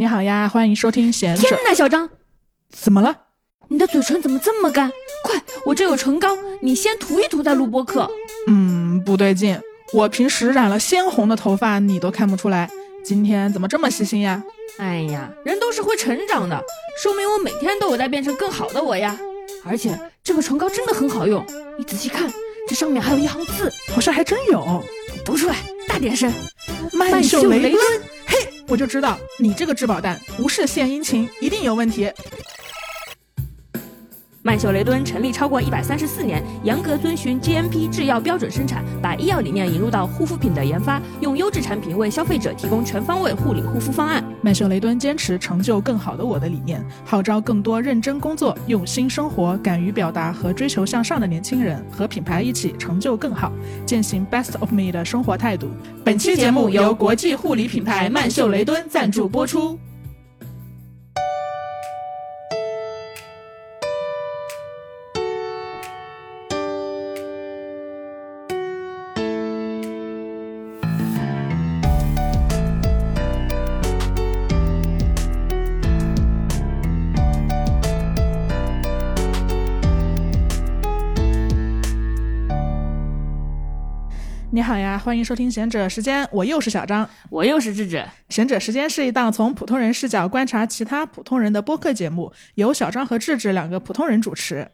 你好呀，欢迎收听贤者。天哪，小张，怎么了？你的嘴唇怎么这么干？快，我这有唇膏，你先涂一涂再录播课。嗯，不对劲，我平时染了鲜红的头发，你都看不出来，今天怎么这么细心呀？哎呀，人都是会成长的，说明我每天都有在变成更好的我呀。而且这个唇膏真的很好用，你仔细看，这上面还有一行字，好像还真有。读出来，大点声。曼秀雷敦，嘿，我就知道你这个质保单无事献殷勤，一定有问题。曼秀雷敦成立超过一百三十四年，严格遵循 GMP 制药标准生产，把医药理念引入到护肤品的研发，用优质产品为消费者提供全方位护理护肤方案。曼秀雷敦坚持成就更好的我的理念，号召更多认真工作、用心生活、敢于表达和追求向上的年轻人，和品牌一起成就更好，践行 Best of Me 的生活态度。本期节目由国际护理品牌曼秀雷敦赞助播出。好呀，欢迎收听贤者时间，我又是小张，我又是智智。贤者时间是一档从普通人视角观察其他普通人的播客节目，由小张和智智两个普通人主持。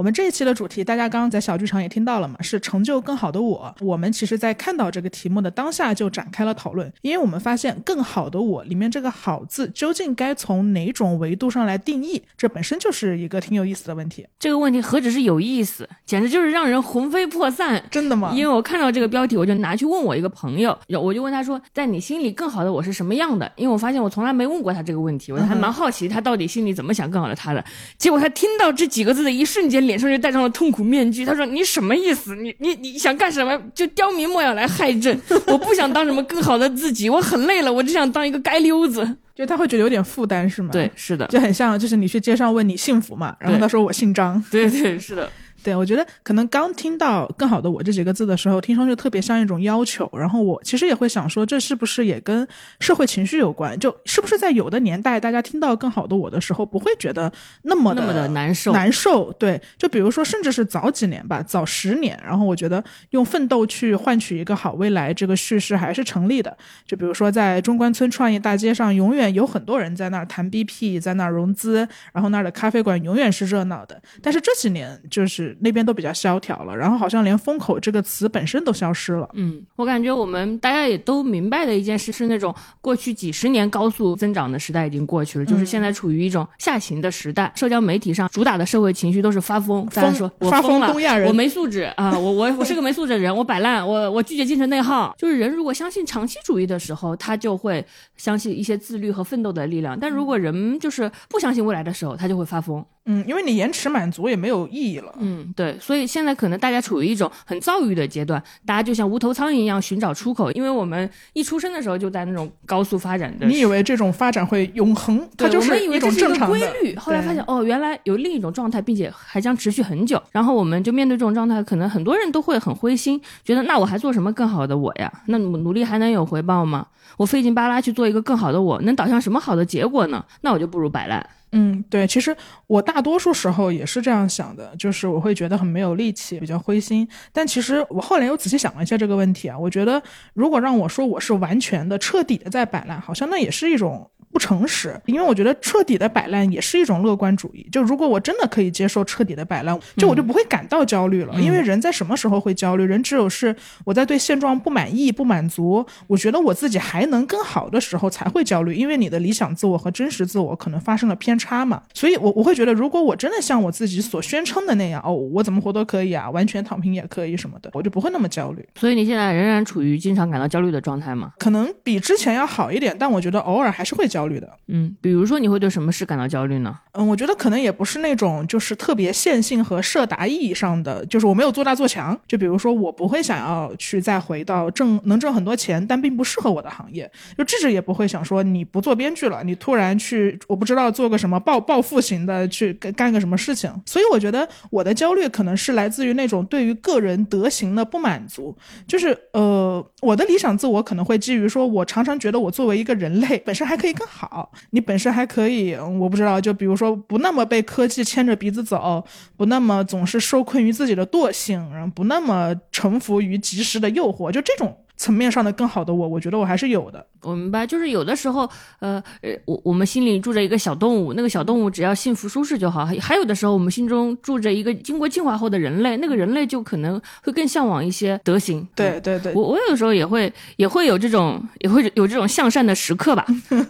我们这一期的主题，大家刚刚在小剧场也听到了嘛，是成就更好的我。我们其实，在看到这个题目的当下就展开了讨论，因为我们发现“更好的我”里面这个“好”字究竟该从哪种维度上来定义，这本身就是一个挺有意思的问题。这个问题何止是有意思，简直就是让人魂飞魄散。真的吗？因为我看到这个标题，我就拿去问我一个朋友，我就问他说，在你心里更好的我是什么样的？因为我发现我从来没问过他这个问题，我还蛮好奇他到底心里怎么想更好的他的。结果他听到这几个字的一瞬间，脸上就戴上了。痛苦面具，他说：“你什么意思？你你你想干什么？就刁民莫要来害朕！我不想当什么更好的自己，我很累了，我只想当一个街溜子。就他会觉得有点负担，是吗？对，是的，就很像，就是你去街上问你幸福嘛？然后他说我姓张。对对，是的。”对，我觉得可能刚听到“更好的我”这几个字的时候，听上去特别像一种要求。然后我其实也会想说，这是不是也跟社会情绪有关？就是不是在有的年代，大家听到“更好的我”的时候，不会觉得那么那么的难受？难受。对，就比如说，甚至是早几年吧，早十年，然后我觉得用奋斗去换取一个好未来，这个叙事还是成立的。就比如说，在中关村创业大街上，永远有很多人在那儿谈 BP，在那儿融资，然后那儿的咖啡馆永远是热闹的。但是这几年，就是那边都比较萧条了，然后好像连“风口”这个词本身都消失了。嗯，我感觉我们大家也都明白的一件事是，那种过去几十年高速增长的时代已经过去了，就是现在处于一种下行的时代。社交媒体上主打的社会情绪都是发疯，大家说我疯了，我没素质啊，我我我是个没素质的人，我摆烂，我我拒绝精神内耗。就是人如果相信长期主义的时候，他就会相信一些自律和奋斗的力量；但如果人就是不相信未来的时候，他就会发疯。嗯，因为你延迟满足也没有意义了。嗯，对，所以现在可能大家处于一种很躁郁的阶段，大家就像无头苍蝇一样寻找出口。因为我们一出生的时候就在那种高速发展的，你以为这种发展会永恒？它就是一种正常规律。后来发现哦，原来有另一种状态，并且还将持续很久。然后我们就面对这种状态，可能很多人都会很灰心，觉得那我还做什么更好的我呀？那努努力还能有回报吗？我费劲巴拉去做一个更好的我，能导向什么好的结果呢？那我就不如摆烂。嗯，对，其实我大多数时候也是这样想的，就是我会觉得很没有力气，比较灰心。但其实我后来又仔细想了一下这个问题啊，我觉得如果让我说我是完全的、彻底的在摆烂，好像那也是一种。不诚实，因为我觉得彻底的摆烂也是一种乐观主义。就如果我真的可以接受彻底的摆烂，就我就不会感到焦虑了。因为人在什么时候会焦虑？人只有是我在对现状不满意、不满足，我觉得我自己还能更好的时候才会焦虑。因为你的理想自我和真实自我可能发生了偏差嘛。所以，我我会觉得，如果我真的像我自己所宣称的那样，哦，我怎么活都可以啊，完全躺平也可以什么的，我就不会那么焦虑。所以你现在仍然处于经常感到焦虑的状态吗？可能比之前要好一点，但我觉得偶尔还是会焦虑的。嗯。比如说，你会对什么事感到焦虑呢？嗯，我觉得可能也不是那种就是特别线性和设达意义上的，就是我没有做大做强。就比如说，我不会想要去再回到挣能挣很多钱，但并不适合我的行业。就智智也不会想说，你不做编剧了，你突然去我不知道做个什么什么报报复型的去干干个什么事情。所以我觉得我的焦虑可能是来自于那种对于个人德行的不满足，就是呃，我的理想自我可能会基于说，我常常觉得我作为一个人类本身还可以更好，你本身还可以，我不知道，就比如说不那么被科技牵着鼻子走，不那么总是受困于自己的惰性，然后不那么臣服于及时的诱惑，就这种。层面上的更好的我，我觉得我还是有的。我明白，就是有的时候，呃呃，我我们心里住着一个小动物，那个小动物只要幸福舒适就好。还有的时候，我们心中住着一个经过进化后的人类，那个人类就可能会更向往一些德行。对对对，我我有时候也会也会有这种也会有这种向善的时刻吧。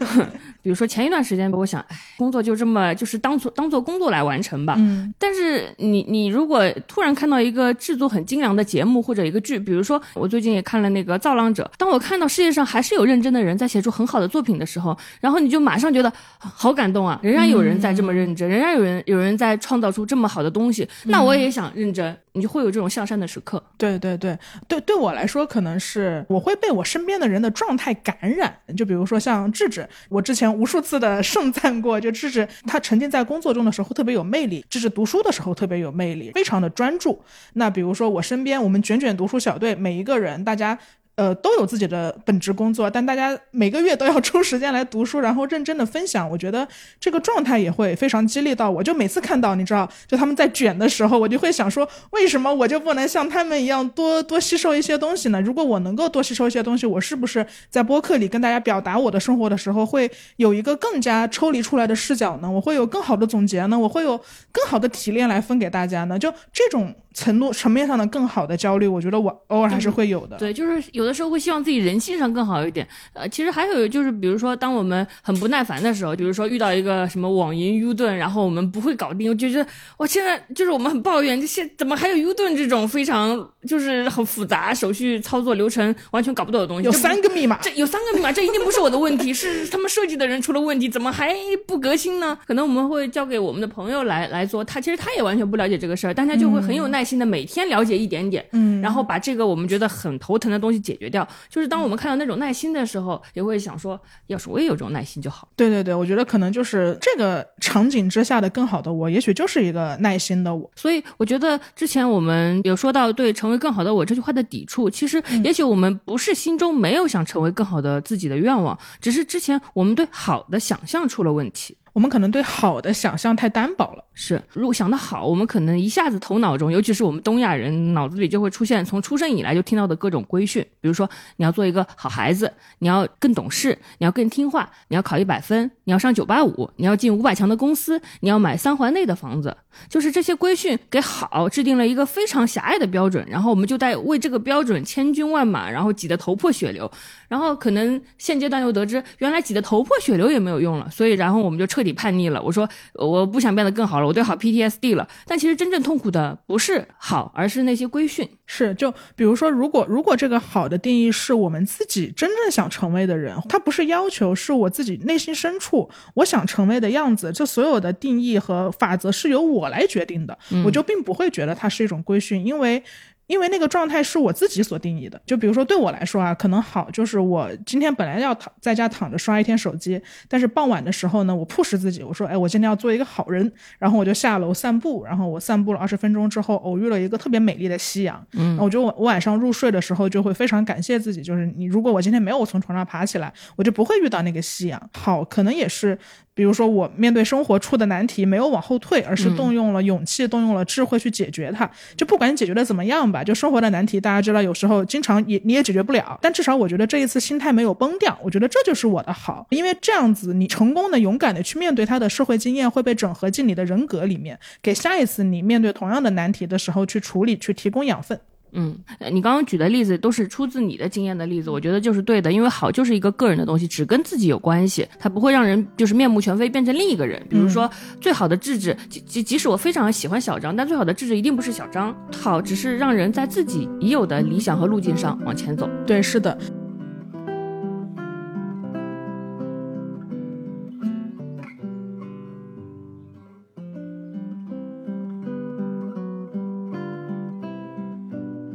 比如说前一段时间，我想，哎，工作就这么就是当做当做工作来完成吧。嗯。但是你你如果突然看到一个制作很精良的节目或者一个剧，比如说我最近也看了那个《造浪者》，当我看到世界上还是有认真的人在写出很好的作品的时候，然后你就马上觉得好感动啊！仍然有人在这么认真，仍然有人有人在创造出这么好的东西，那我也想认真。你就会有这种向善的时刻。对对对对，对我来说，可能是我会被我身边的人的状态感染。就比如说像智智，我之前无数次的盛赞过，就智智他沉浸在工作中的时候特别有魅力，智智读书的时候特别有魅力，非常的专注。那比如说我身边我们卷卷读书小队每一个人，大家。呃，都有自己的本职工作，但大家每个月都要抽时间来读书，然后认真的分享。我觉得这个状态也会非常激励到我。就每次看到，你知道，就他们在卷的时候，我就会想说，为什么我就不能像他们一样多多吸收一些东西呢？如果我能够多吸收一些东西，我是不是在播客里跟大家表达我的生活的时候，会有一个更加抽离出来的视角呢？我会有更好的总结呢？我会有更好的提炼来分给大家呢？就这种。程度层面上的更好的焦虑，我觉得我偶尔还是会有的。对，就是有的时候会希望自己人性上更好一点。呃，其实还有就是，比如说当我们很不耐烦的时候，比如说遇到一个什么网银 U 盾，然后我们不会搞定，我就觉得哇，现在就是我们很抱怨，这现怎么还有 U 盾这种非常就是很复杂手续操作流程完全搞不懂的东西？有三个密码，这有三个密码，这一定不是我的问题，是他们设计的人出了问题，怎么还不革新呢？可能我们会交给我们的朋友来来做，他其实他也完全不了解这个事儿，但他就会很有耐心的每天。了解一点点，嗯，然后把这个我们觉得很头疼的东西解决掉。就是当我们看到那种耐心的时候，也会想说，要是我也有这种耐心就好。对对对，我觉得可能就是这个场景之下的更好的我，也许就是一个耐心的我。所以我觉得之前我们有说到对成为更好的我这句话的抵触，其实也许我们不是心中没有想成为更好的自己的愿望，只是之前我们对好的想象出了问题。我们可能对好的想象太单薄了。是，如果想得好，我们可能一下子头脑中，尤其是我们东亚人脑子里就会出现从出生以来就听到的各种规训，比如说你要做一个好孩子，你要更懂事，你要更听话，你要考一百分，你要上九八五，你要进五百强的公司，你要买三环内的房子，就是这些规训给好制定了一个非常狭隘的标准，然后我们就在为这个标准千军万马，然后挤得头破血流，然后可能现阶段又得知原来挤得头破血流也没有用了，所以然后我们就彻。彻底叛逆了，我说我不想变得更好了，我对好 PTSD 了。但其实真正痛苦的不是好，而是那些规训。是，就比如说，如果如果这个好的定义是我们自己真正想成为的人，他不是要求，是我自己内心深处我想成为的样子。这所有的定义和法则是由我来决定的，我就并不会觉得它是一种规训，因为。因为那个状态是我自己所定义的，就比如说对我来说啊，可能好就是我今天本来要躺在家躺着刷一天手机，但是傍晚的时候呢，我迫使自己，我说，哎，我今天要做一个好人，然后我就下楼散步，然后我散步了二十分钟之后，偶遇了一个特别美丽的夕阳，嗯，我觉得我我晚上入睡的时候就会非常感谢自己，就是你如果我今天没有从床上爬起来，我就不会遇到那个夕阳。好，可能也是。比如说，我面对生活出的难题，没有往后退，而是动用了勇气，动用了智慧去解决它。就不管你解决的怎么样吧，就生活的难题，大家知道，有时候经常也你也解决不了。但至少我觉得这一次心态没有崩掉，我觉得这就是我的好，因为这样子你成功的、勇敢的去面对他的社会经验会被整合进你的人格里面，给下一次你面对同样的难题的时候去处理、去提供养分。嗯，你刚刚举的例子都是出自你的经验的例子，我觉得就是对的，因为好就是一个个人的东西，只跟自己有关系，它不会让人就是面目全非变成另一个人。比如说，最好的智智，即即即使我非常喜欢小张，但最好的智智一定不是小张，好只是让人在自己已有的理想和路径上往前走。对，是的。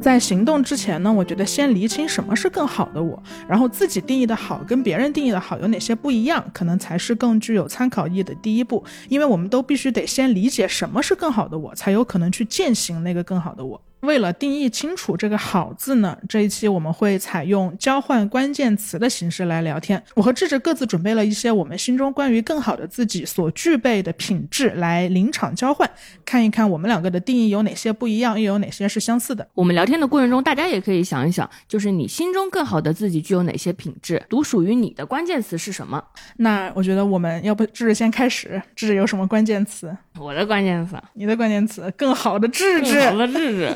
在行动之前呢，我觉得先厘清什么是更好的我，然后自己定义的好跟别人定义的好有哪些不一样，可能才是更具有参考意义的第一步。因为我们都必须得先理解什么是更好的我，才有可能去践行那个更好的我。为了定义清楚这个“好”字呢，这一期我们会采用交换关键词的形式来聊天。我和智智各自准备了一些我们心中关于更好的自己所具备的品质来临场交换，看一看我们两个的定义有哪些不一样，又有哪些是相似的。我们聊天的过程中，大家也可以想一想，就是你心中更好的自己具有哪些品质，独属于你的关键词是什么？那我觉得我们要不智智先开始，智智有什么关键词？我的关键词，你的关键词，更好的智智，更好的智智。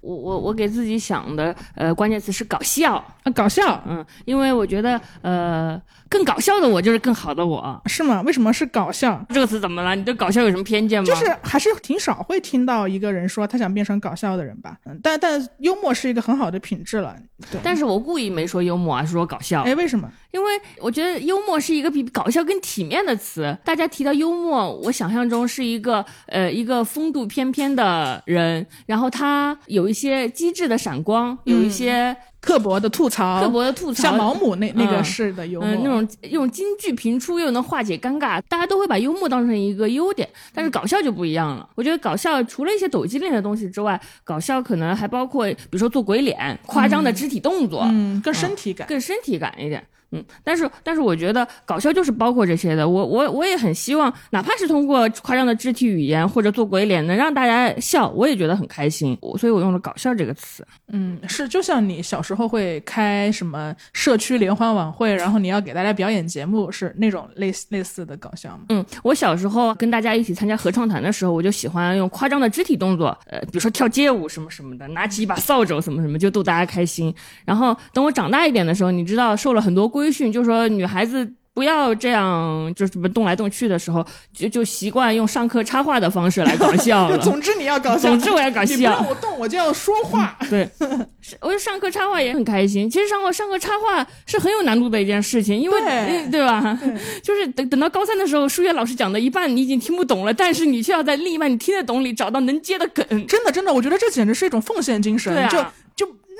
我我我给自己想的呃关键词是搞笑啊，搞笑，嗯，因为我觉得呃更搞笑的我就是更好的我，是吗？为什么是搞笑这个词怎么了？你对搞笑有什么偏见吗？就是还是挺少会听到一个人说他想变成搞笑的人吧，嗯，但但幽默是一个很好的品质了，对。但是我故意没说幽默啊，说搞笑，哎，为什么？因为我觉得幽默是一个比搞笑更体面的词。大家提到幽默，我想象中是一个呃一个风度翩翩的人，然后他有一些机智的闪光，有一些刻薄的吐槽，刻薄的吐槽，像毛姆那那个式的幽默，那种用京剧频出又能化解尴尬，大家都会把幽默当成一个优点。但是搞笑就不一样了。我觉得搞笑除了一些抖机灵的东西之外，搞笑可能还包括比如说做鬼脸、夸张的肢体动作，嗯，更身体感，更身体感一点。嗯，但是但是我觉得搞笑就是包括这些的。我我我也很希望，哪怕是通过夸张的肢体语言或者做鬼脸，能让大家笑，我也觉得很开心。我所以我用了“搞笑”这个词。嗯，是就像你小时候会开什么社区联欢晚会，然后你要给大家表演节目，是那种类似类似的搞笑吗？嗯，我小时候跟大家一起参加合唱团的时候，我就喜欢用夸张的肢体动作，呃，比如说跳街舞什么什么的，拿起一把扫帚什么什么，就逗大家开心。然后等我长大一点的时候，你知道受了很多规训，就说女孩子。不要这样，就什么动来动去的时候，就就习惯用上课插话的方式来搞笑了。总之你要搞笑，总之我要搞笑。你不让我动，我就要说话。对，我觉得上课插话也很开心。其实上课上课插话是很有难度的一件事情，因为对吧？就是等等到高三的时候，数学老师讲的一半你已经听不懂了，但是你却要在另一半你听得懂里找到能接的梗。真的真的，我觉得这简直是一种奉献精神。就就。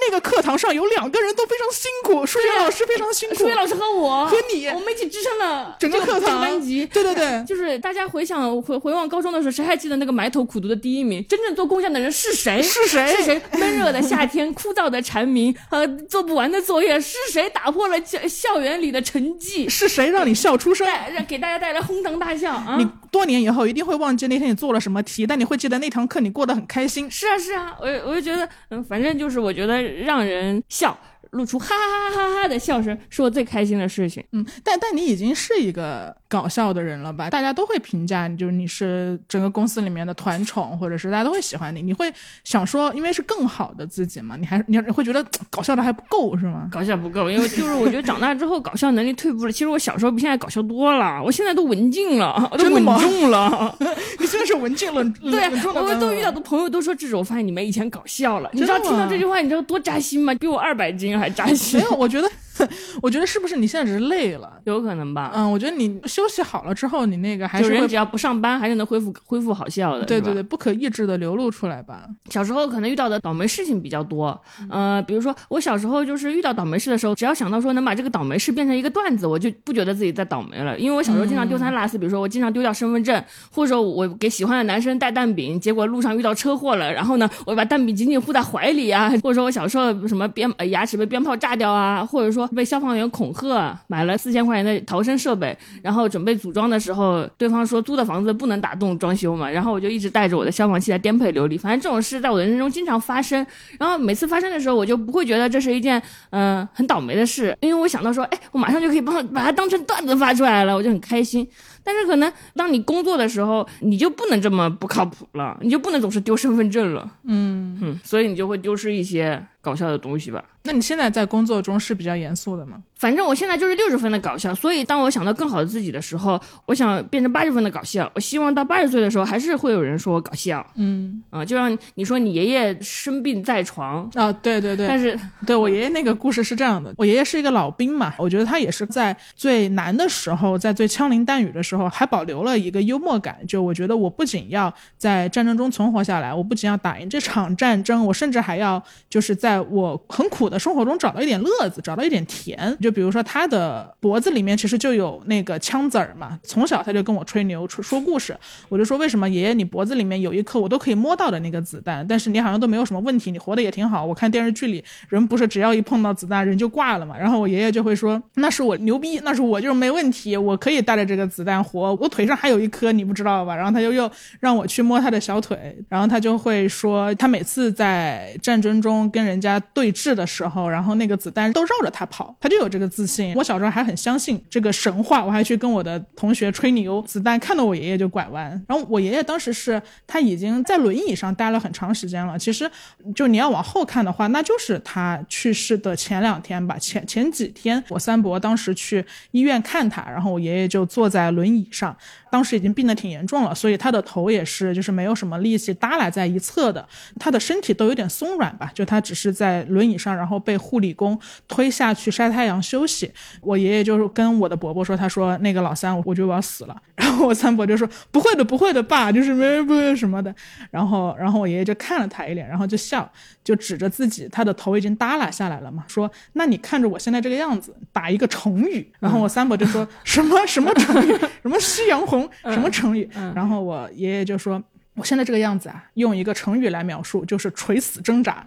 那个课堂上有两个人都非常辛苦，数学老师非常辛苦，数学老师和我和你，我们一起支撑了整个课堂班级。对对对，就是大家回想回回望高中的时候，谁还记得那个埋头苦读的第一名？真正做贡献的人是谁？是谁？是谁？闷热的夏天，枯燥的蝉鸣和做不完的作业，是谁打破了校校园里的沉寂？是谁让你笑出声？让给大家带来哄堂大笑啊！你多年以后一定会忘记那天你做了什么题，但你会记得那堂课你过得很开心。是啊是啊，我我就觉得，嗯，反正就是我觉得让人。笑，露出哈哈哈哈哈的笑声，是我最开心的事情。嗯，但但你已经是一个搞笑的人了吧？大家都会评价你，就是你是整个公司里面的团宠，或者是大家都会喜欢你。你会想说，因为是更好的自己嘛？你还你会觉得 搞笑的还不够是吗？搞笑不够，因为就是我觉得长大之后搞笑能力退步了。其实我小时候比现在搞笑多了，我现在都文静了，都稳重了。你现在是文静了，对啊，我都遇到的朋友都说，这种我发现你们以前搞笑了。你知道听到这句话，你知道多扎心吗？比我二百斤还扎心。没有，我觉得。我觉得是不是你现在只是累了？有可能吧。嗯，我觉得你休息好了之后，你那个还是人只要不上班，还是能恢复恢复好笑的。对对对，不可抑制的流露出来吧。小时候可能遇到的倒霉事情比较多，呃，比如说我小时候就是遇到倒霉事的时候，只要想到说能把这个倒霉事变成一个段子，我就不觉得自己在倒霉了。因为我小时候经常丢三落四，比如说我经常丢掉身份证，或者说我给喜欢的男生带蛋饼，结果路上遇到车祸了，然后呢，我把蛋饼紧紧护在怀里啊，或者说我小时候什么鞭牙齿被鞭炮炸掉啊，或者说被消防员恐。吓买了四千块钱的逃生设备，然后准备组装的时候，对方说租的房子不能打洞装修嘛，然后我就一直带着我的消防器在颠沛流离。反正这种事在我的人生中经常发生，然后每次发生的时候，我就不会觉得这是一件嗯很倒霉的事，因为我想到说，哎，我马上就可以帮把它当成段子发出来了，我就很开心。但是可能当你工作的时候，你就不能这么不靠谱了，你就不能总是丢身份证了，嗯嗯，所以你就会丢失一些搞笑的东西吧。那你现在在工作中是比较严肃的吗？反正我现在就是六十分的搞笑，所以当我想到更好的自己的时候，我想变成八十分的搞笑。我希望到八十岁的时候，还是会有人说我搞笑。嗯啊、就像你说你爷爷生病在床，啊，对对对，但是对我爷爷那个故事是这样的，我爷爷是一个老兵嘛，我觉得他也是在最难的时候，在最枪林弹雨的时候，还保留了一个幽默感。就我觉得我不仅要在战争中存活下来，我不仅要打赢这场战争，我甚至还要就是在我很苦的生活中找到一点乐子，找到一点甜。就比如说他的脖子里面其实就有那个枪子儿嘛，从小他就跟我吹牛说故事，我就说为什么爷爷你脖子里面有一颗我都可以摸到的那个子弹，但是你好像都没有什么问题，你活得也挺好。我看电视剧里人不是只要一碰到子弹人就挂了嘛，然后我爷爷就会说那是我牛逼，那是我就没问题，我可以带着这个子弹活，我腿上还有一颗你不知道吧？然后他就又让我去摸他的小腿，然后他就会说他每次在战争中跟人人家对峙的时候，然后那个子弹都绕着他跑，他就有这个自信。我小时候还很相信这个神话，我还去跟我的同学吹牛，子弹看到我爷爷就拐弯。然后我爷爷当时是他已经在轮椅上待了很长时间了，其实就你要往后看的话，那就是他去世的前两天吧，前前几天，我三伯当时去医院看他，然后我爷爷就坐在轮椅上，当时已经病得挺严重了，所以他的头也是就是没有什么力气耷拉在一侧的，他的身体都有点松软吧，就他只是在轮椅上，然后被护理工推下去晒太阳休息。我爷爷就是跟我的伯伯说，他说那个老三，我觉得我要死了。然后我三伯就说不会的，不会的，爸，就是没不会什么的。然后然后我爷爷就看了他一眼，然后就笑，就指着自己，他的头已经耷拉下来了嘛，说那你看着我现在这个样子，打一个成语。然后我三伯就说、什么什么成语，什么夕阳红，什么成语。然后我爷爷就说。我现在这个样子啊，用一个成语来描述，就是垂死挣扎。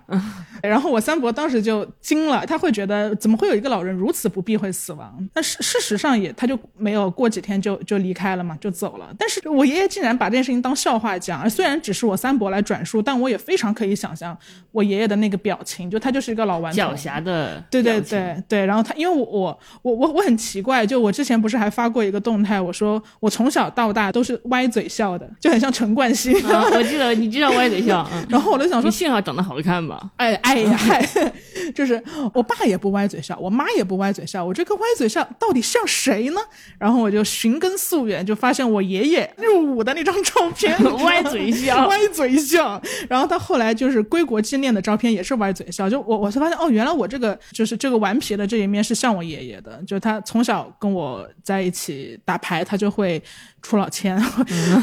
然后我三伯当时就惊了，他会觉得怎么会有一个老人如此不避讳死亡？但事事实上也，他就没有过几天就就离开了嘛，就走了。但是我爷爷竟然把这件事情当笑话讲，而虽然只是我三伯来转述，但我也非常可以想象我爷爷的那个表情，就他就是一个老顽童狡黠的对对对对，然后他因为我我我我我很奇怪，就我之前不是还发过一个动态，我说我从小到大都是歪嘴笑的，就很像陈冠希。啊，我记得你知道歪嘴笑，嗯，然后我就想说你，幸好长得好看吧？哎哎呀，嗨 就是我爸也不歪嘴笑，我妈也不歪嘴笑，我这个歪嘴笑到底像谁呢？然后我就寻根溯源，就发现我爷爷入伍的那张照片，歪嘴笑歪嘴笑。然后他后来就是归国纪念的照片也是歪嘴笑，就我我才发现哦，原来我这个就是这个顽皮的这一面是像我爷爷的，就他从小跟我在一起打牌，他就会出老千，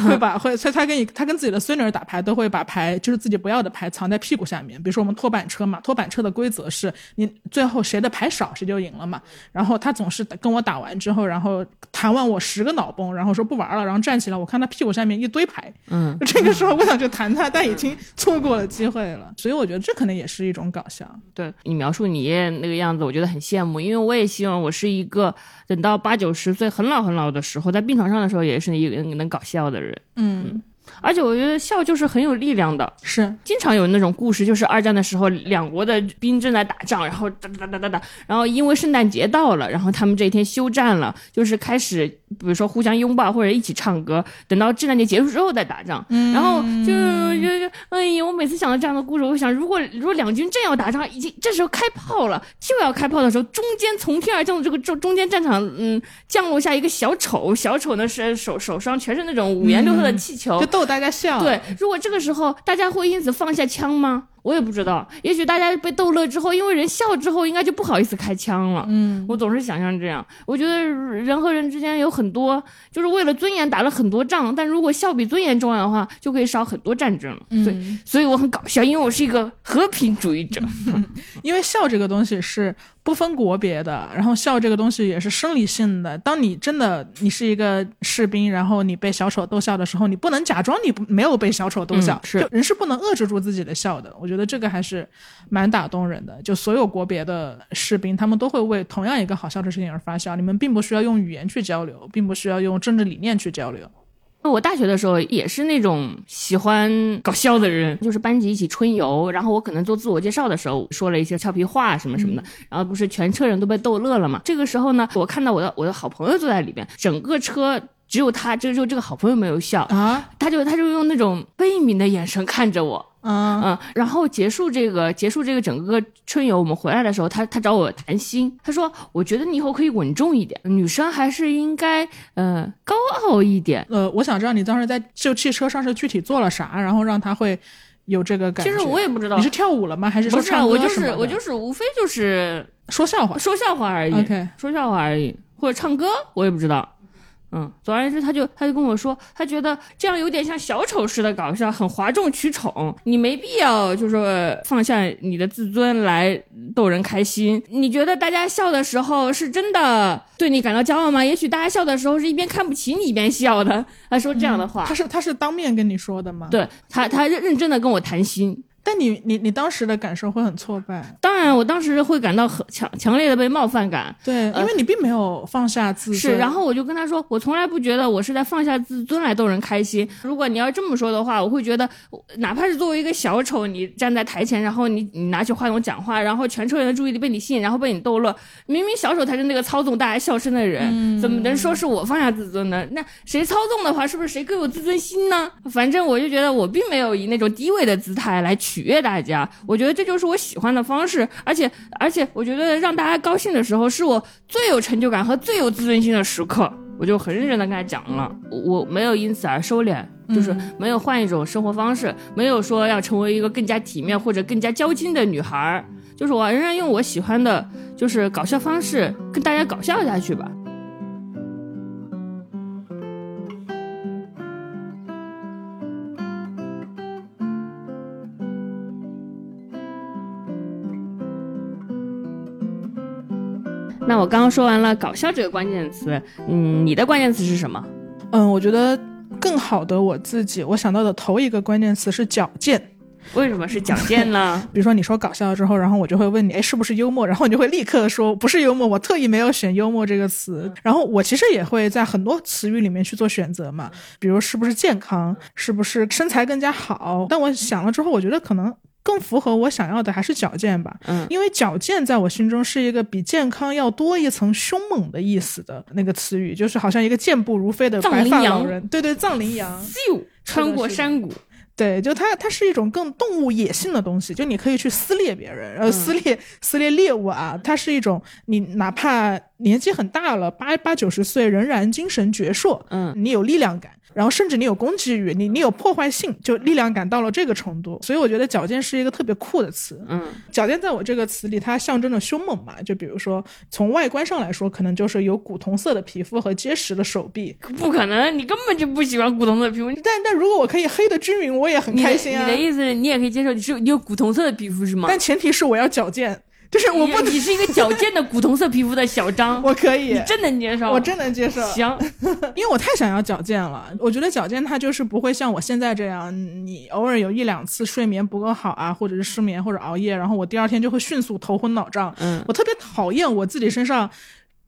会把会他他跟你他跟自己的孙女儿打牌都会把牌就是自己不要的牌藏在屁股下面，比如说我们拖板车嘛，拖板车的规则是你最后谁的牌少谁就赢了嘛，然后他总是跟我打完之后，然后弹完我十个脑崩，然后说不玩了，然后站起来，我看他屁股下面一堆牌，嗯，这个时候我想去弹他，但已经错过了机会了，所以我觉得这可能也是一种搞笑。对你描述你爷爷那个样子，我觉得很羡慕，因为我也希望我是一个等到八九十岁很老很老的时候，在病床上的时候，也是一个能搞笑的人。嗯，而且我觉得笑就是很有力量的，是。经常有那种故事，就是二战的时候，两国的兵正在打仗，然后哒哒哒哒哒，然后因为圣诞节到了，然后他们这一天休战了，就是开始，比如说互相拥抱或者一起唱歌，等到圣诞节结束之后再打仗。然后就就就，哎呀，我每次想到这样的故事，我想，如果如果两军正要打仗，已经这时候开炮了，就要开炮的时候，中间从天而降的这个中中间战场，嗯，降落下一个小丑，小丑呢是手手上全是那种五颜六色的气球，就逗大家笑。对，如果这个时候大家会因此放下枪吗？我也不知道，也许大家被逗乐之后，因为人笑之后，应该就不好意思开枪了。嗯，我总是想象这样，我觉得人和人之间有很多，就是为了尊严打了很多仗，但如果笑比尊严重要的话，就可以少很多战争了。所以，所以我很搞笑，因为我是一个和平主义者。因为笑这个东西是不分国别的，然后笑这个东西也是生理性的。当你真的你是一个士兵，然后你被小丑逗笑的时候，你不能假装你不没有被小丑逗笑，嗯是就人是不能遏制住自己的笑的。我觉得这个还是蛮打动人的。就所有国别的士兵，他们都会为同样一个好笑的事情而发笑。你们并不需要用语言去交流，并不需要用政治理念去交流。我大学的时候也是那种喜欢搞笑的人，就是班级一起春游，然后我可能做自我介绍的时候说了一些俏皮话什么什么的，然后不是全车人都被逗乐了嘛。这个时候呢，我看到我的我的好朋友坐在里边，整个车只有他，就就这个好朋友没有笑，啊，他就他就用那种悲悯的眼神看着我，嗯嗯，然后结束这个结束这个整个春游，我们回来的时候，他他找我谈心，他说我觉得你以后可以稳重一点，女生还是应该呃高傲一点。呃，我想知道你当时在就汽车上是具体做了啥，然后让他会有这个感觉。其实我也不知道你是跳舞了吗？还是不是啊，说唱歌我就是我就是无非就是说笑话。说笑话而已 OK 说笑话而已，或者唱歌，我也不知道。嗯，总而言之，他就他就跟我说，他觉得这样有点像小丑似的搞笑，很哗众取宠，你没必要就是说放下你的自尊来逗人开心。你觉得大家笑的时候是真的对你感到骄傲吗？也许大家笑的时候是一边看不起你一边笑的。他说这样的话，他是他是当面跟你说的吗？。对他他认认真的跟我谈心。但你你你当时的感受会很挫败，当然，我当时会感到很强强烈的被冒犯感。对，因为你并没有放下自尊。是，然后我就跟他说，我从来不觉得我是在放下自尊来逗人开心。如果你要这么说的话，我会觉得，哪怕是作为一个小丑，你站在台前，然后你你拿起话筒讲话，然后全车人的注意力被你吸引，然后被你逗乐，明明小丑才是那个操纵大家笑声的人，怎么能说是我放下自尊呢？那谁操纵的话，是不是谁更有自尊心呢？反正我就觉得我并没有以那种低位的姿态来取悦大家，我觉得这就是我喜欢的方式，而且而且我觉得让大家高兴的时候，是我最有成就感和最有自尊心的时刻。我就很认真的跟他讲了，我我没有因此而收敛，就是没有换一种生活方式，没有说要成为一个更加体面或者更加娇矜的女孩儿，就是我仍然用我喜欢的，就是搞笑方式跟大家搞笑下去吧。那我刚刚说完了搞笑这个关键词，嗯，你的关键词是什么？嗯，我觉得更好的我自己，我想到的头一个关键词是矫健。为什么是矫健呢？比如说你说搞笑之后，然后我就会问你，哎，是不是幽默？然后你就会立刻说不是幽默，我特意没有选幽默这个词。然后我其实也会在很多词语里面去做选择嘛，比如是不是健康，是不是身材更加好。但我想了之后，我觉得可能。更符合我想要的还是矫健吧，嗯，因为矫健在我心中是一个比健康要多一层凶猛的意思的那个词语，就是好像一个健步如飞的白发老人，对对，藏羚羊，咻，穿过山谷。对，就它，它是一种更动物野性的东西，就你可以去撕裂别人，呃，撕裂撕裂猎物啊。它是一种你哪怕年纪很大了，八八九十岁仍然精神矍铄，嗯，你有力量感，然后甚至你有攻击欲，你你有破坏性，就力量感到了这个程度。所以我觉得矫健是一个特别酷的词，嗯，矫健在我这个词里，它象征着凶猛嘛。就比如说从外观上来说，可能就是有古铜色的皮肤和结实的手臂。不可能，你根本就不喜欢古铜色的皮肤。但但如果我可以黑的均匀，我也很开心啊。你的意思，你也可以接受，你是你有古铜色的皮肤是吗？但前提是我要矫健，就是我不，你是一个矫健的古铜色皮肤的小张，我可以，你真能接受，我真能接受。行，因为我太想要矫健了。我觉得矫健它就是不会像我现在这样，你偶尔有一两次睡眠不够好啊，或者是失眠或者熬夜，然后我第二天就会迅速头昏脑胀。嗯，我特别讨厌我自己身上。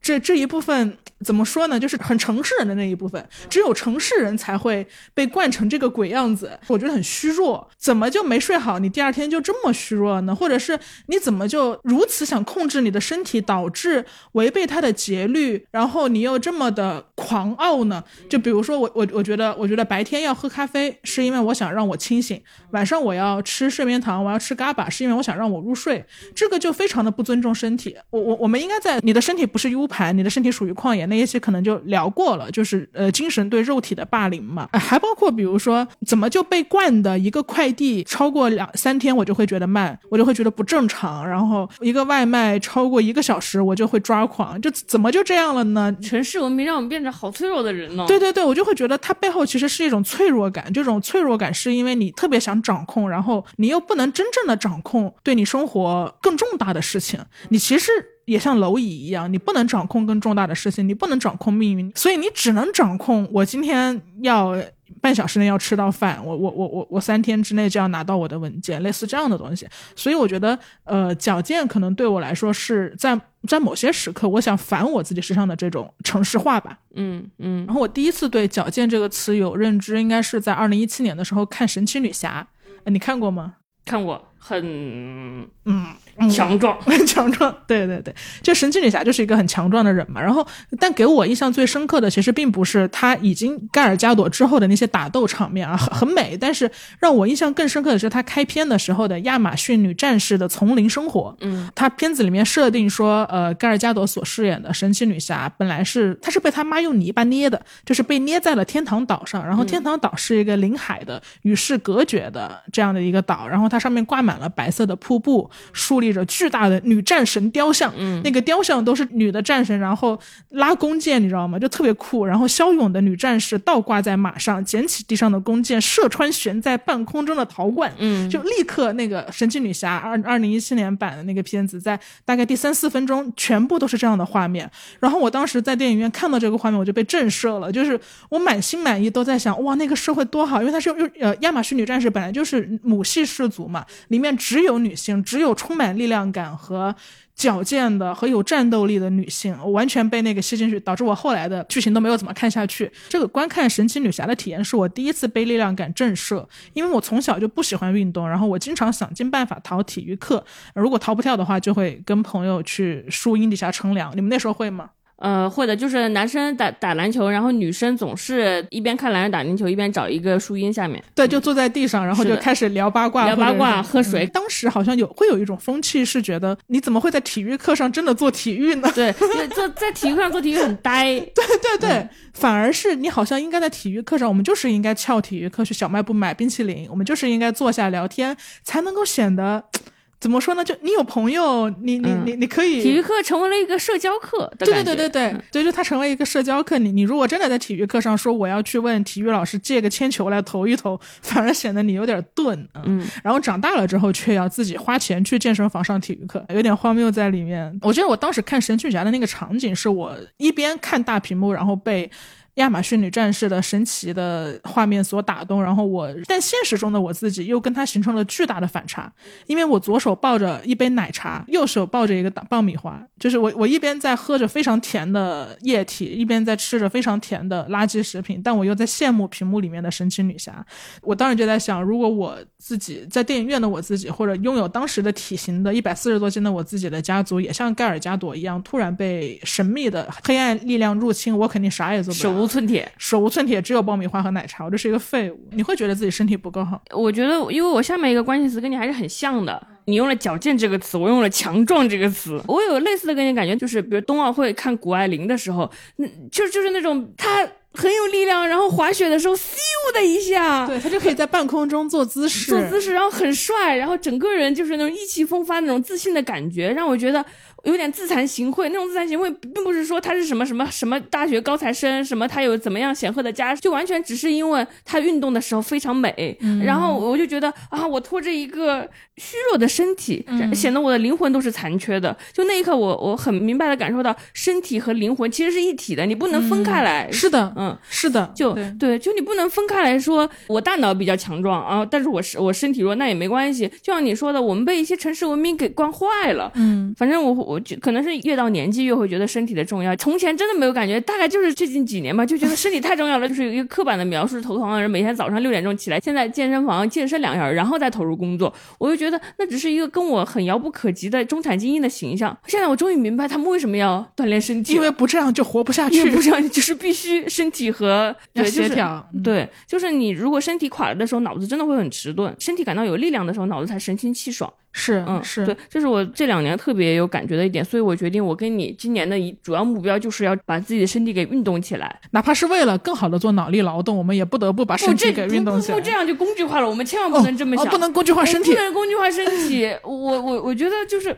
这这一部分怎么说呢？就是很城市人的那一部分，只有城市人才会被惯成这个鬼样子。我觉得很虚弱，怎么就没睡好？你第二天就这么虚弱呢？或者是你怎么就如此想控制你的身体，导致违背它的节律，然后你又这么的狂傲呢？就比如说我我我觉得我觉得白天要喝咖啡，是因为我想让我清醒；晚上我要吃睡眠糖，我要吃嘎巴，是因为我想让我入睡。这个就非常的不尊重身体。我我我们应该在你的身体不是 U 盘，你的身体属于旷野，那一些可能就聊过了，就是呃精神对肉体的霸凌嘛，还包括比如说怎么就被惯的一个快递超过两三天我就会觉得慢，我就会觉得不正常，然后一个外卖超过一个小时我就会抓狂，就怎么就这样了呢？城市文明让我们变成好脆弱的人呢？对对对，我就会觉得它背后其实是一种脆弱感，这种脆弱感是因为你特别想掌控，然后你又不能真正的掌控对你生活更重大的事情，你其实。也像蝼蚁一样，你不能掌控更重大的事情，你不能掌控命运，所以你只能掌控我今天要半小时内要吃到饭，我我我我我三天之内就要拿到我的文件，类似这样的东西。所以我觉得，呃，矫健可能对我来说是在在某些时刻，我想反我自己身上的这种城市化吧。嗯嗯。然后我第一次对矫健这个词有认知，应该是在二零一七年的时候看《神奇女侠》，你看过吗？看过，很嗯，强壮，很 强壮。对对对，就神奇女侠就是一个很强壮的人嘛。然后，但给我印象最深刻的，其实并不是她已经盖尔加朵之后的那些打斗场面啊，很很美。但是让我印象更深刻的是她开篇的时候的亚马逊女战士的丛林生活。嗯，她片子里面设定说，呃，盖尔加朵所饰演的神奇女侠本来是她是被她妈用泥巴捏的，就是被捏在了天堂岛上。然后天堂岛是一个临海的、与世隔绝的这样的一个岛，然后它上面挂满了白色的瀑布，竖立着巨大的女战神雕像。嗯，那个雕像都是女的战神，然后拉弓箭，你知道吗？就特别酷。然后骁勇的女战士倒挂在马上，捡起地上的弓箭，射穿悬在半空中的陶罐。嗯，就立刻那个神奇女侠二二零一七年版的那个片子，在大概第三四分钟，全部都是这样的画面。然后我当时在电影院看到这个画面，我就被震慑了，就是我满心满意都在想，哇，那个社会多好，因为它是用呃亚马逊女战士本来就是母系氏族嘛，里面只有女性，只有充满力量感和。矫健的和有战斗力的女性，我完全被那个吸进去，导致我后来的剧情都没有怎么看下去。这个观看神奇女侠的体验是我第一次被力量感震慑，因为我从小就不喜欢运动，然后我经常想尽办法逃体育课，如果逃不掉的话，就会跟朋友去树荫底下乘凉。你们那时候会吗？呃，会的就是男生打打篮球，然后女生总是一边看男人打篮球，一边找一个树荫下面，对，就坐在地上，然后就开始聊八卦，聊八卦，喝水。当时好像有会有一种风气，是觉得你怎么会在体育课上真的做体育呢？对，做在体育课上做体育很呆。对对对，反而是你好像应该在体育课上，我们就是应该翘体育课去小卖部买冰淇淋，我们就是应该坐下聊天，才能够显得。怎么说呢？就你有朋友，你你你你可以。体育课成为了一个社交课，对对对对对，对就它成为一个社交课。你你如果真的在体育课上说我要去问体育老师借个铅球来投一投，反而显得你有点钝嗯。然后长大了之后却要自己花钱去健身房上体育课，有点荒谬在里面。我记得我当时看神奇侠的那个场景，是我一边看大屏幕，然后被。亚马逊女战士的神奇的画面所打动，然后我，但现实中的我自己又跟她形成了巨大的反差，因为我左手抱着一杯奶茶，右手抱着一个爆米花，就是我我一边在喝着非常甜的液体，一边在吃着非常甜的垃圾食品，但我又在羡慕屏幕里面的神奇女侠。我当时就在想，如果我自己在电影院的我自己，或者拥有当时的体型的一百四十多斤的我自己的家族，也像盖尔加朵一样，突然被神秘的黑暗力量入侵，我肯定啥也做不了。无寸铁，手无寸铁，只有爆米花和奶茶。我这是一个废物。你会觉得自己身体不够好？我觉得，因为我下面一个关键词跟你还是很像的。你用了矫健这个词，我用了强壮这个词。我有类似的跟你感觉，就是比如冬奥会看谷爱凌的时候，那就就是那种她。很有力量，然后滑雪的时候，咻的一下，对他就可以在半空中做姿势，做姿势，然后很帅，然后整个人就是那种意气风发、那种自信的感觉，让我觉得有点自惭形秽。那种自惭形秽，并不是说他是什么什么什么大学高材生，什么他有怎么样显赫的家，就完全只是因为他运动的时候非常美。然后我就觉得啊，我拖着一个虚弱的身体，显得我的灵魂都是残缺的。就那一刻，我我很明白的感受到，身体和灵魂其实是一体的，你不能分开来。是的。嗯，是的，就对，就你不能分开来说，我大脑比较强壮啊，但是我是我身体弱，那也没关系。就像你说的，我们被一些城市文明给惯坏了。嗯，反正我我就可能是越到年纪越会觉得身体的重要。从前真的没有感觉，大概就是最近几年吧，就觉得身体太重要了，就是有一个刻板的描述：头疼的人每天早上六点钟起来，现在健身房健身两小时，然后再投入工作。我就觉得那只是一个跟我很遥不可及的中产精英的形象。现在我终于明白他们为什么要锻炼身体，因为不这样就活不下去，不这样就是必须身。体和要协调，对，就是你如果身体垮了的时候，脑子真的会很迟钝；身体感到有力量的时候，脑子才神清气爽。是，嗯，是对，这是我这两年特别有感觉的一点，所以我决定，我跟你今年的一主要目标就是要把自己的身体给运动起来，哪怕是为了更好的做脑力劳动，我们也不得不把身体给运动起来。不这样就工具化了，我们千万不能这么想，不能工具化身体，不能工具化身体。我我我觉得就是。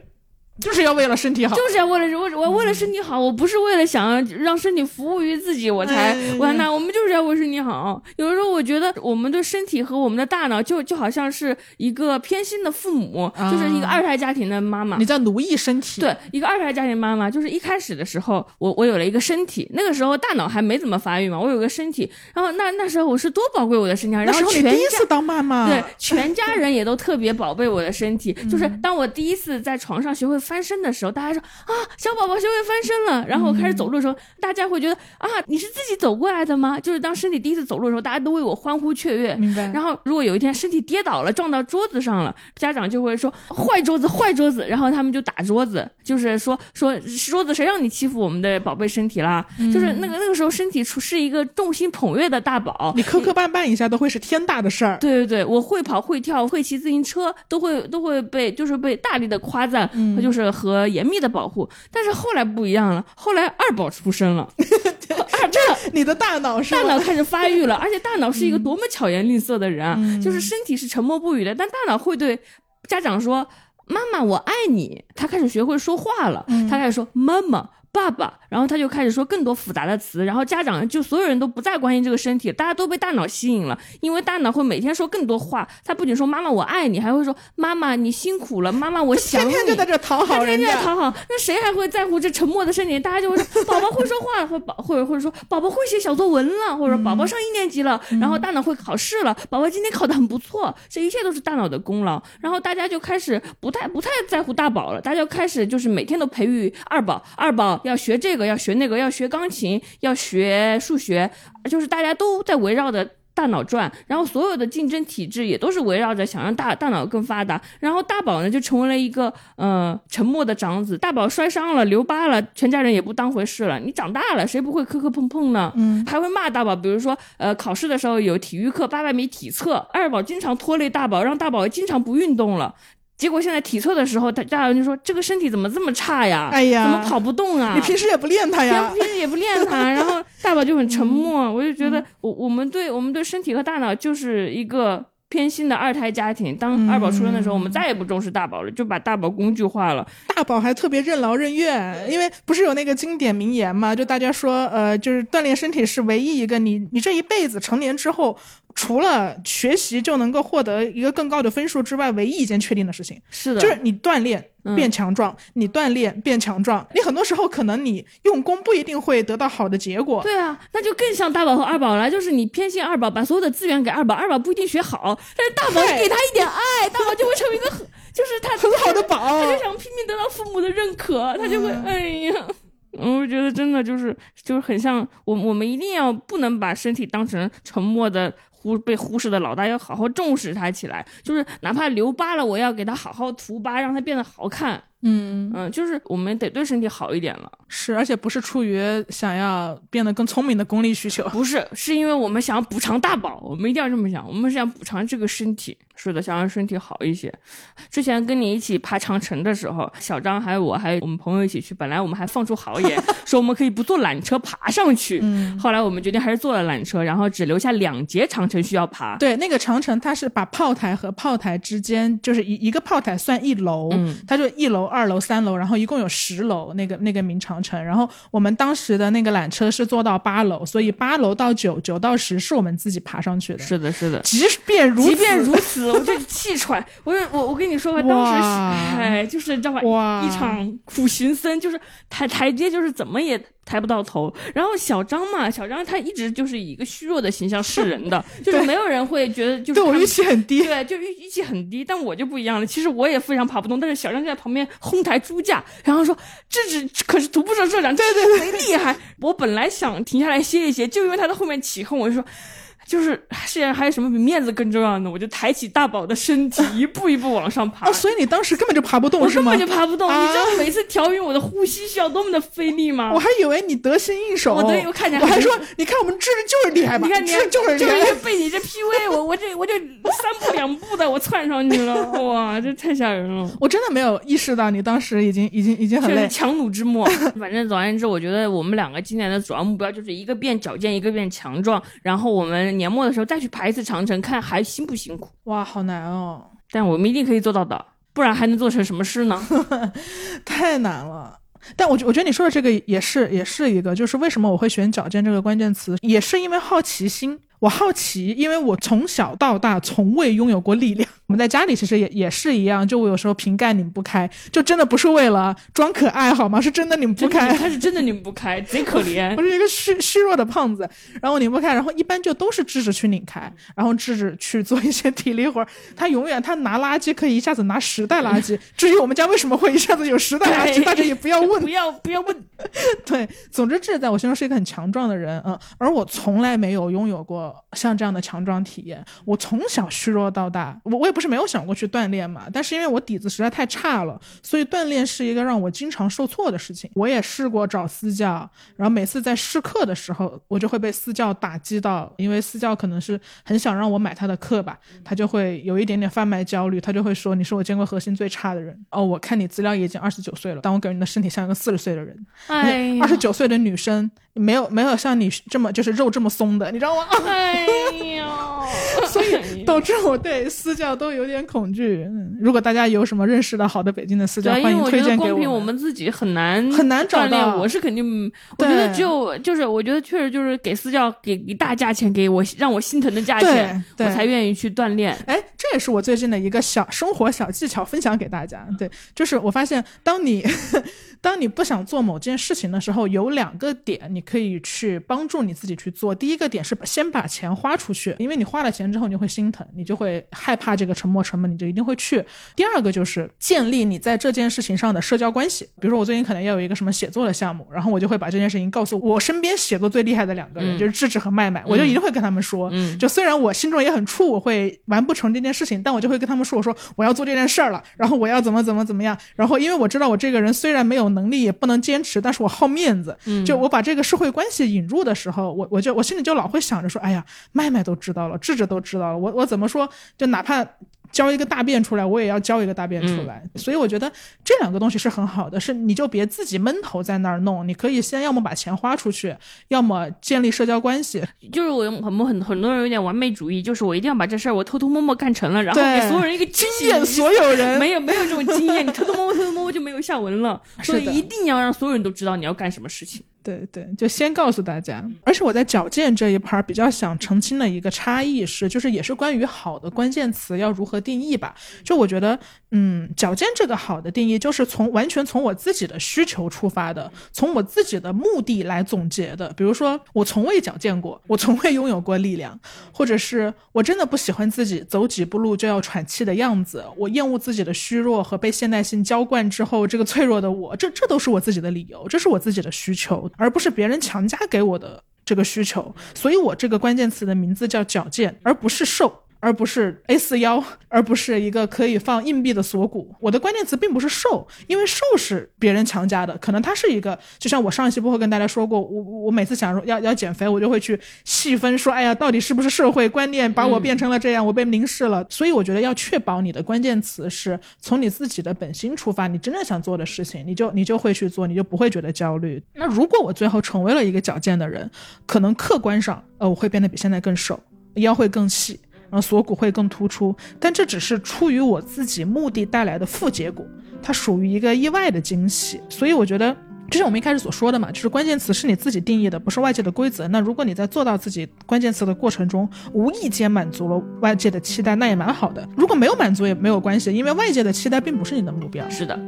就是要为了身体好，就是要为了我我为了身体好，我不是为了想让身体服务于自己，我才我那我们就是要为身体好。有的时候我觉得我们的身体和我们的大脑就就好像是一个偏心的父母，就是一个二胎家庭的妈妈。你在奴役身体？对，一个二胎家庭妈妈，就是一开始的时候，我我有了一个身体，那个时候大脑还没怎么发育嘛，我有个身体，然后那那时候我是多宝贵我的身体，然后全第一次当妈妈，对，全家人也都特别宝贝我的身体，就是当我第一次在床上学会。翻身的时候，大家说啊，小宝宝学会翻身了。然后我开始走路的时候，大家会觉得啊，你是自己走过来的吗？就就是当身体第一次走路的时候，大家都为我欢呼雀跃。明白。然后如果有一天身体跌倒了，撞到桌子上了，家长就会说坏桌子，坏桌子，然后他们就打桌子，就是说说桌子谁让你欺负我们的宝贝身体啦？就是那个那个时候身体处是一个众星捧月的大宝，你磕磕绊绊一下都会是天大的事儿。对对对，我会跑会跳会骑自行车，都会都会被就是被大力的夸赞，就是和严密的保护。但是后来不一样了，后来二宝出生了，二 这你的大脑是大脑开始发育了，而且大脑是一个多么巧言令色的人啊！就是身体是沉默不语的，但大脑会对家长说：“妈妈，我爱你。”他开始学会说话了，他开始说：“妈妈。”爸爸，然后他就开始说更多复杂的词，然后家长就所有人都不再关心这个身体，大家都被大脑吸引了，因为大脑会每天说更多话。他不仅说妈妈我爱你，还会说妈妈你辛苦了，妈妈我想你。天天就在这讨好人家，讨好。那谁还会在乎这沉默的身体？大家就会说宝宝会说话，会宝或者或者说宝宝会写小作文了，或者宝宝上一年级了，然后大脑会考试了，宝宝今天考得很不错，这一切都是大脑的功劳。然后大家就开始不太不太在乎大宝了，大家就开始就是每天都培育二宝，二宝要学这个要。学那个要学钢琴，要学数学，就是大家都在围绕着大脑转，然后所有的竞争体制也都是围绕着想让大大脑更发达。然后大宝呢就成为了一个呃沉默的长子。大宝摔伤了，留疤了，全家人也不当回事了。你长大了，谁不会磕磕碰碰呢？嗯，还会骂大宝，比如说呃考试的时候有体育课八百米体测，二宝经常拖累大宝，让大宝经常不运动了。结果现在体测的时候，他家长就说：“这个身体怎么这么差呀？哎呀，怎么跑不动啊？你平时也不练它呀？平时也不练它。”然后大宝就很沉默。我就觉得，我我们对我们对身体和大脑就是一个偏心的二胎家庭。当二宝出生的时候，我们再也不重视大宝了，就把大宝工具化了。大宝还特别任劳任怨，因为不是有那个经典名言嘛？就大家说，呃，就是锻炼身体是唯一一个你你这一辈子成年之后。除了学习就能够获得一个更高的分数之外，唯一一件确定的事情是的，就是你锻炼变强壮，你锻炼变强壮，你很多时候可能你用功不一定会得到好的结果。对啊，那就更像大宝和二宝了，就是你偏心二宝，把所有的资源给二宝，二宝不一定学好，但是大宝给他一点爱，大宝就会成为一个很，就是他很好的宝，他就想拼命得到父母的认可，他就会，哎呀。我觉得真的就是就是很像我我们一定要不能把身体当成沉默的忽被忽视的老大，要好好重视它起来。就是哪怕留疤了，我要给它好好涂疤，让它变得好看。嗯嗯，就是我们得对身体好一点了。是，而且不是出于想要变得更聪明的功利需求，不是，是因为我们想要补偿大宝，我们一定要这么想，我们是想补偿这个身体。是的，想让身体好一些。之前跟你一起爬长城的时候，小张还有我，还有我们朋友一起去。本来我们还放出豪言，说我们可以不坐缆车爬上去。嗯。后来我们决定还是坐了缆车，然后只留下两节长城需要爬。对，那个长城它是把炮台和炮台之间，就是一一个炮台算一楼，嗯，它就一楼、二楼、三楼，然后一共有十楼。那个那个名长城，然后我们当时的那个缆车是坐到八楼，所以八楼到九，九到十是我们自己爬上去的。是的，是的。即便如即便如此。我就气喘，我我我跟你说吧，当时哎，就是知道吧，一场苦行僧，就是台台阶就是怎么也。抬不到头，然后小张嘛，小张他一直就是以一个虚弱的形象示人的，就是没有人会觉得就是对我预期很低，对，就预预期很低。但我就不一样了，其实我也非常爬不动，但是小张就在旁边哄抬猪架，然后说这只可是徒步社社长，对对对，厉害。我本来想停下来歇一歇，就因为他在后面起哄，我就说。就是世界上还有什么比面子更重要的？我就抬起大宝的身体，一步一步往上爬。所以你当时根本就爬不动，我根本就爬不动。你知道每次调匀我的呼吸需要多么的费力吗？我还以为你得心应手。我得我看见，我还说，你看我们智就是厉害吧？你看，你就是厉害。被你这 P V，我我这我就三步两步的我窜上去了，哇，这太吓人了！我真的没有意识到你当时已经已经已经很累，强弩之末。反正总而言之，我觉得我们两个今年的主要目标就是一个变矫健，一个变强壮。然后我们年末的时候再去。爬一次长城，看还辛不辛苦？哇，好难哦！但我们一定可以做到的，不然还能做成什么事呢？太难了。但我觉我觉得你说的这个也是也是一个，就是为什么我会选“矫健”这个关键词，也是因为好奇心。我好奇，因为我从小到大从未拥有过力量。我们在家里其实也也是一样，就我有时候瓶盖拧不开，就真的不是为了装可爱好吗？是真的拧不开，他是真的拧不开，贼可怜。我是一个虚虚弱的胖子，然后拧不开，然后一般就都是智智去拧开，然后智智去做一些体力活。他永远他拿垃圾可以一下子拿十袋垃圾。至于我们家为什么会一下子有十袋垃圾，大家也不要问，不要不要问。对，总之智在我心中是一个很强壮的人，嗯，而我从来没有拥有过像这样的强壮体验。我从小虚弱到大，我我也不是没有想过去锻炼嘛，但是因为我底子实在太差了，所以锻炼是一个让我经常受挫的事情。我也试过找私教，然后每次在试课的时候，我就会被私教打击到，因为私教可能是很想让我买他的课吧，他就会有一点点贩卖焦虑，他就会说你是我见过核心最差的人。哦，我看你资料也已经二十九岁了，但我感觉你的身体像一个四十岁的人。哎，二十九岁的女生没有没有像你这么就是肉这么松的，你知道吗？哎呦，所以导致我对私教都有点恐惧。如果大家有什么认识的好的北京的私教，欢迎推荐给我。我们自己很难很难找到，我是肯定，我觉得只有就是我觉得确实就是给私教给一大价钱给我让我心疼的价钱，我才愿意去锻炼。哎，这也是我最近的一个小生活小技巧分享给大家。对，就是我发现当你。当你不想做某件事情的时候，有两个点你可以去帮助你自己去做。第一个点是先把钱花出去，因为你花了钱之后，你就会心疼，你就会害怕这个沉没成本，你就一定会去。第二个就是建立你在这件事情上的社交关系。比如说我最近可能要有一个什么写作的项目，然后我就会把这件事情告诉我身边写作最厉害的两个人，就是智智和麦麦，我就一定会跟他们说。就虽然我心中也很怵，我会完不成这件事情，但我就会跟他们说，我说我要做这件事儿了，然后我要怎么怎么怎么样。然后因为我知道我这个人虽然没有能力，也不能坚持，但是我好面子。就我把这个社会关系引入的时候，我我就我心里就老会想着说，哎呀，麦麦都知道了，智智都知道了，我我怎么说，就哪怕。交一个大便出来，我也要交一个大便出来，所以我觉得这两个东西是很好的，是你就别自己闷头在那儿弄，你可以先要么把钱花出去，要么建立社交关系。就是我很很很多人有点完美主义，就是我一定要把这事儿我偷偷摸摸干成了，然后给所有人一个惊艳所有人。没有没有这种经验，你偷偷摸摸偷偷摸摸就没有下文了，所以一定要让所有人都知道你要干什么事情。对对，就先告诉大家。而且我在矫健这一盘儿比较想澄清的一个差异是，就是也是关于好的关键词要如何定义吧。就我觉得，嗯，矫健这个好的定义，就是从完全从我自己的需求出发的，从我自己的目的来总结的。比如说，我从未矫健过，我从未拥有过力量，或者是我真的不喜欢自己走几步路就要喘气的样子，我厌恶自己的虚弱和被现代性浇灌之后这个脆弱的我，这这都是我自己的理由，这是我自己的需求。而不是别人强加给我的这个需求，所以我这个关键词的名字叫矫健，而不是瘦。而不是 A 四腰，而不是一个可以放硬币的锁骨。我的关键词并不是瘦，因为瘦是别人强加的。可能它是一个，就像我上一期播客跟大家说过，我我每次想要要减肥，我就会去细分说，哎呀，到底是不是社会观念把我变成了这样，我被凝视了。所以我觉得要确保你的关键词是从你自己的本心出发，你真正想做的事情，你就你就会去做，你就不会觉得焦虑。那如果我最后成为了一个矫健的人，可能客观上，呃，我会变得比现在更瘦，腰会更细。然后锁骨会更突出，但这只是出于我自己目的带来的副结果，它属于一个意外的惊喜。所以我觉得，就像我们一开始所说的嘛，就是关键词是你自己定义的，不是外界的规则。那如果你在做到自己关键词的过程中，无意间满足了外界的期待，那也蛮好的。如果没有满足也没有关系，因为外界的期待并不是你的目标。是的。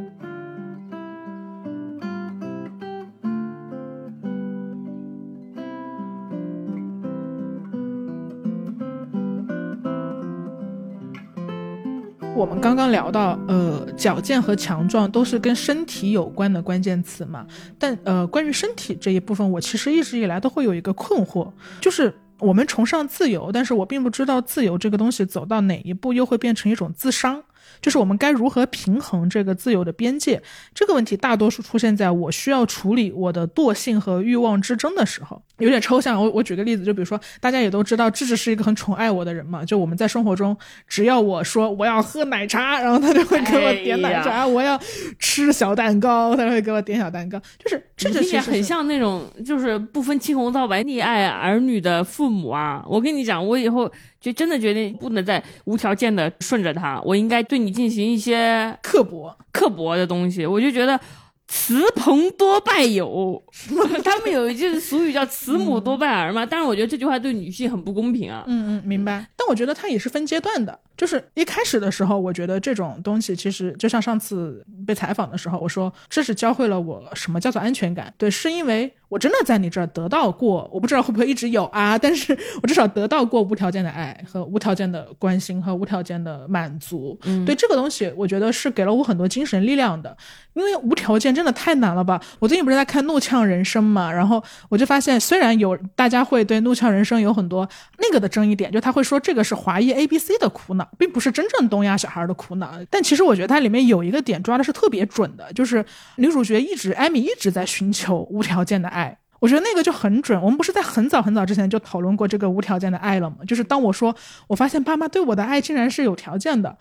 我们刚刚聊到，呃，矫健和强壮都是跟身体有关的关键词嘛。但呃，关于身体这一部分，我其实一直以来都会有一个困惑，就是我们崇尚自由，但是我并不知道自由这个东西走到哪一步又会变成一种自伤。就是我们该如何平衡这个自由的边界？这个问题大多数出现在我需要处理我的惰性和欲望之争的时候，有点抽象。我我举个例子，就比如说，大家也都知道，智智是一个很宠爱我的人嘛。就我们在生活中，只要我说我要喝奶茶，然后他就会给我点奶茶；我要吃小蛋糕，他就会给我点小蛋糕。就是智智其实很像那种就是不分青红皂白溺爱儿女的父母啊。我跟你讲，我以后。就真的决定不能再无条件的顺着他，我应该对你进行一些刻薄、刻薄的东西。我就觉得慈朋多败友，他们有一句俗语叫“慈母多败儿”嘛。但是我觉得这句话对女性很不公平啊。嗯嗯，明白。但我觉得它也是分阶段的，就是一开始的时候，我觉得这种东西其实就像上次被采访的时候，我说这是教会了我什么叫做安全感。对，是因为我真的在你这儿得到过，我不知道会不会一直有啊，但是我至少得到过无条件的爱和无条件的关心和无条件的满足。嗯，对这个东西，我觉得是给了我很多精神力量的，因为无条件真的太难了吧。我最近不是在看《怒呛人生》嘛，然后我就发现，虽然有大家会对《怒呛人生》有很多那个的争议点，就他会说这个是华裔 A B C 的苦恼，并不是真正东亚小孩的苦恼。但其实我觉得它里面有一个点抓的是特别准的，就是女主角一直艾米一直在寻求无条件的爱。我觉得那个就很准。我们不是在很早很早之前就讨论过这个无条件的爱了吗？就是当我说我发现爸妈对我的爱竟然是有条件的。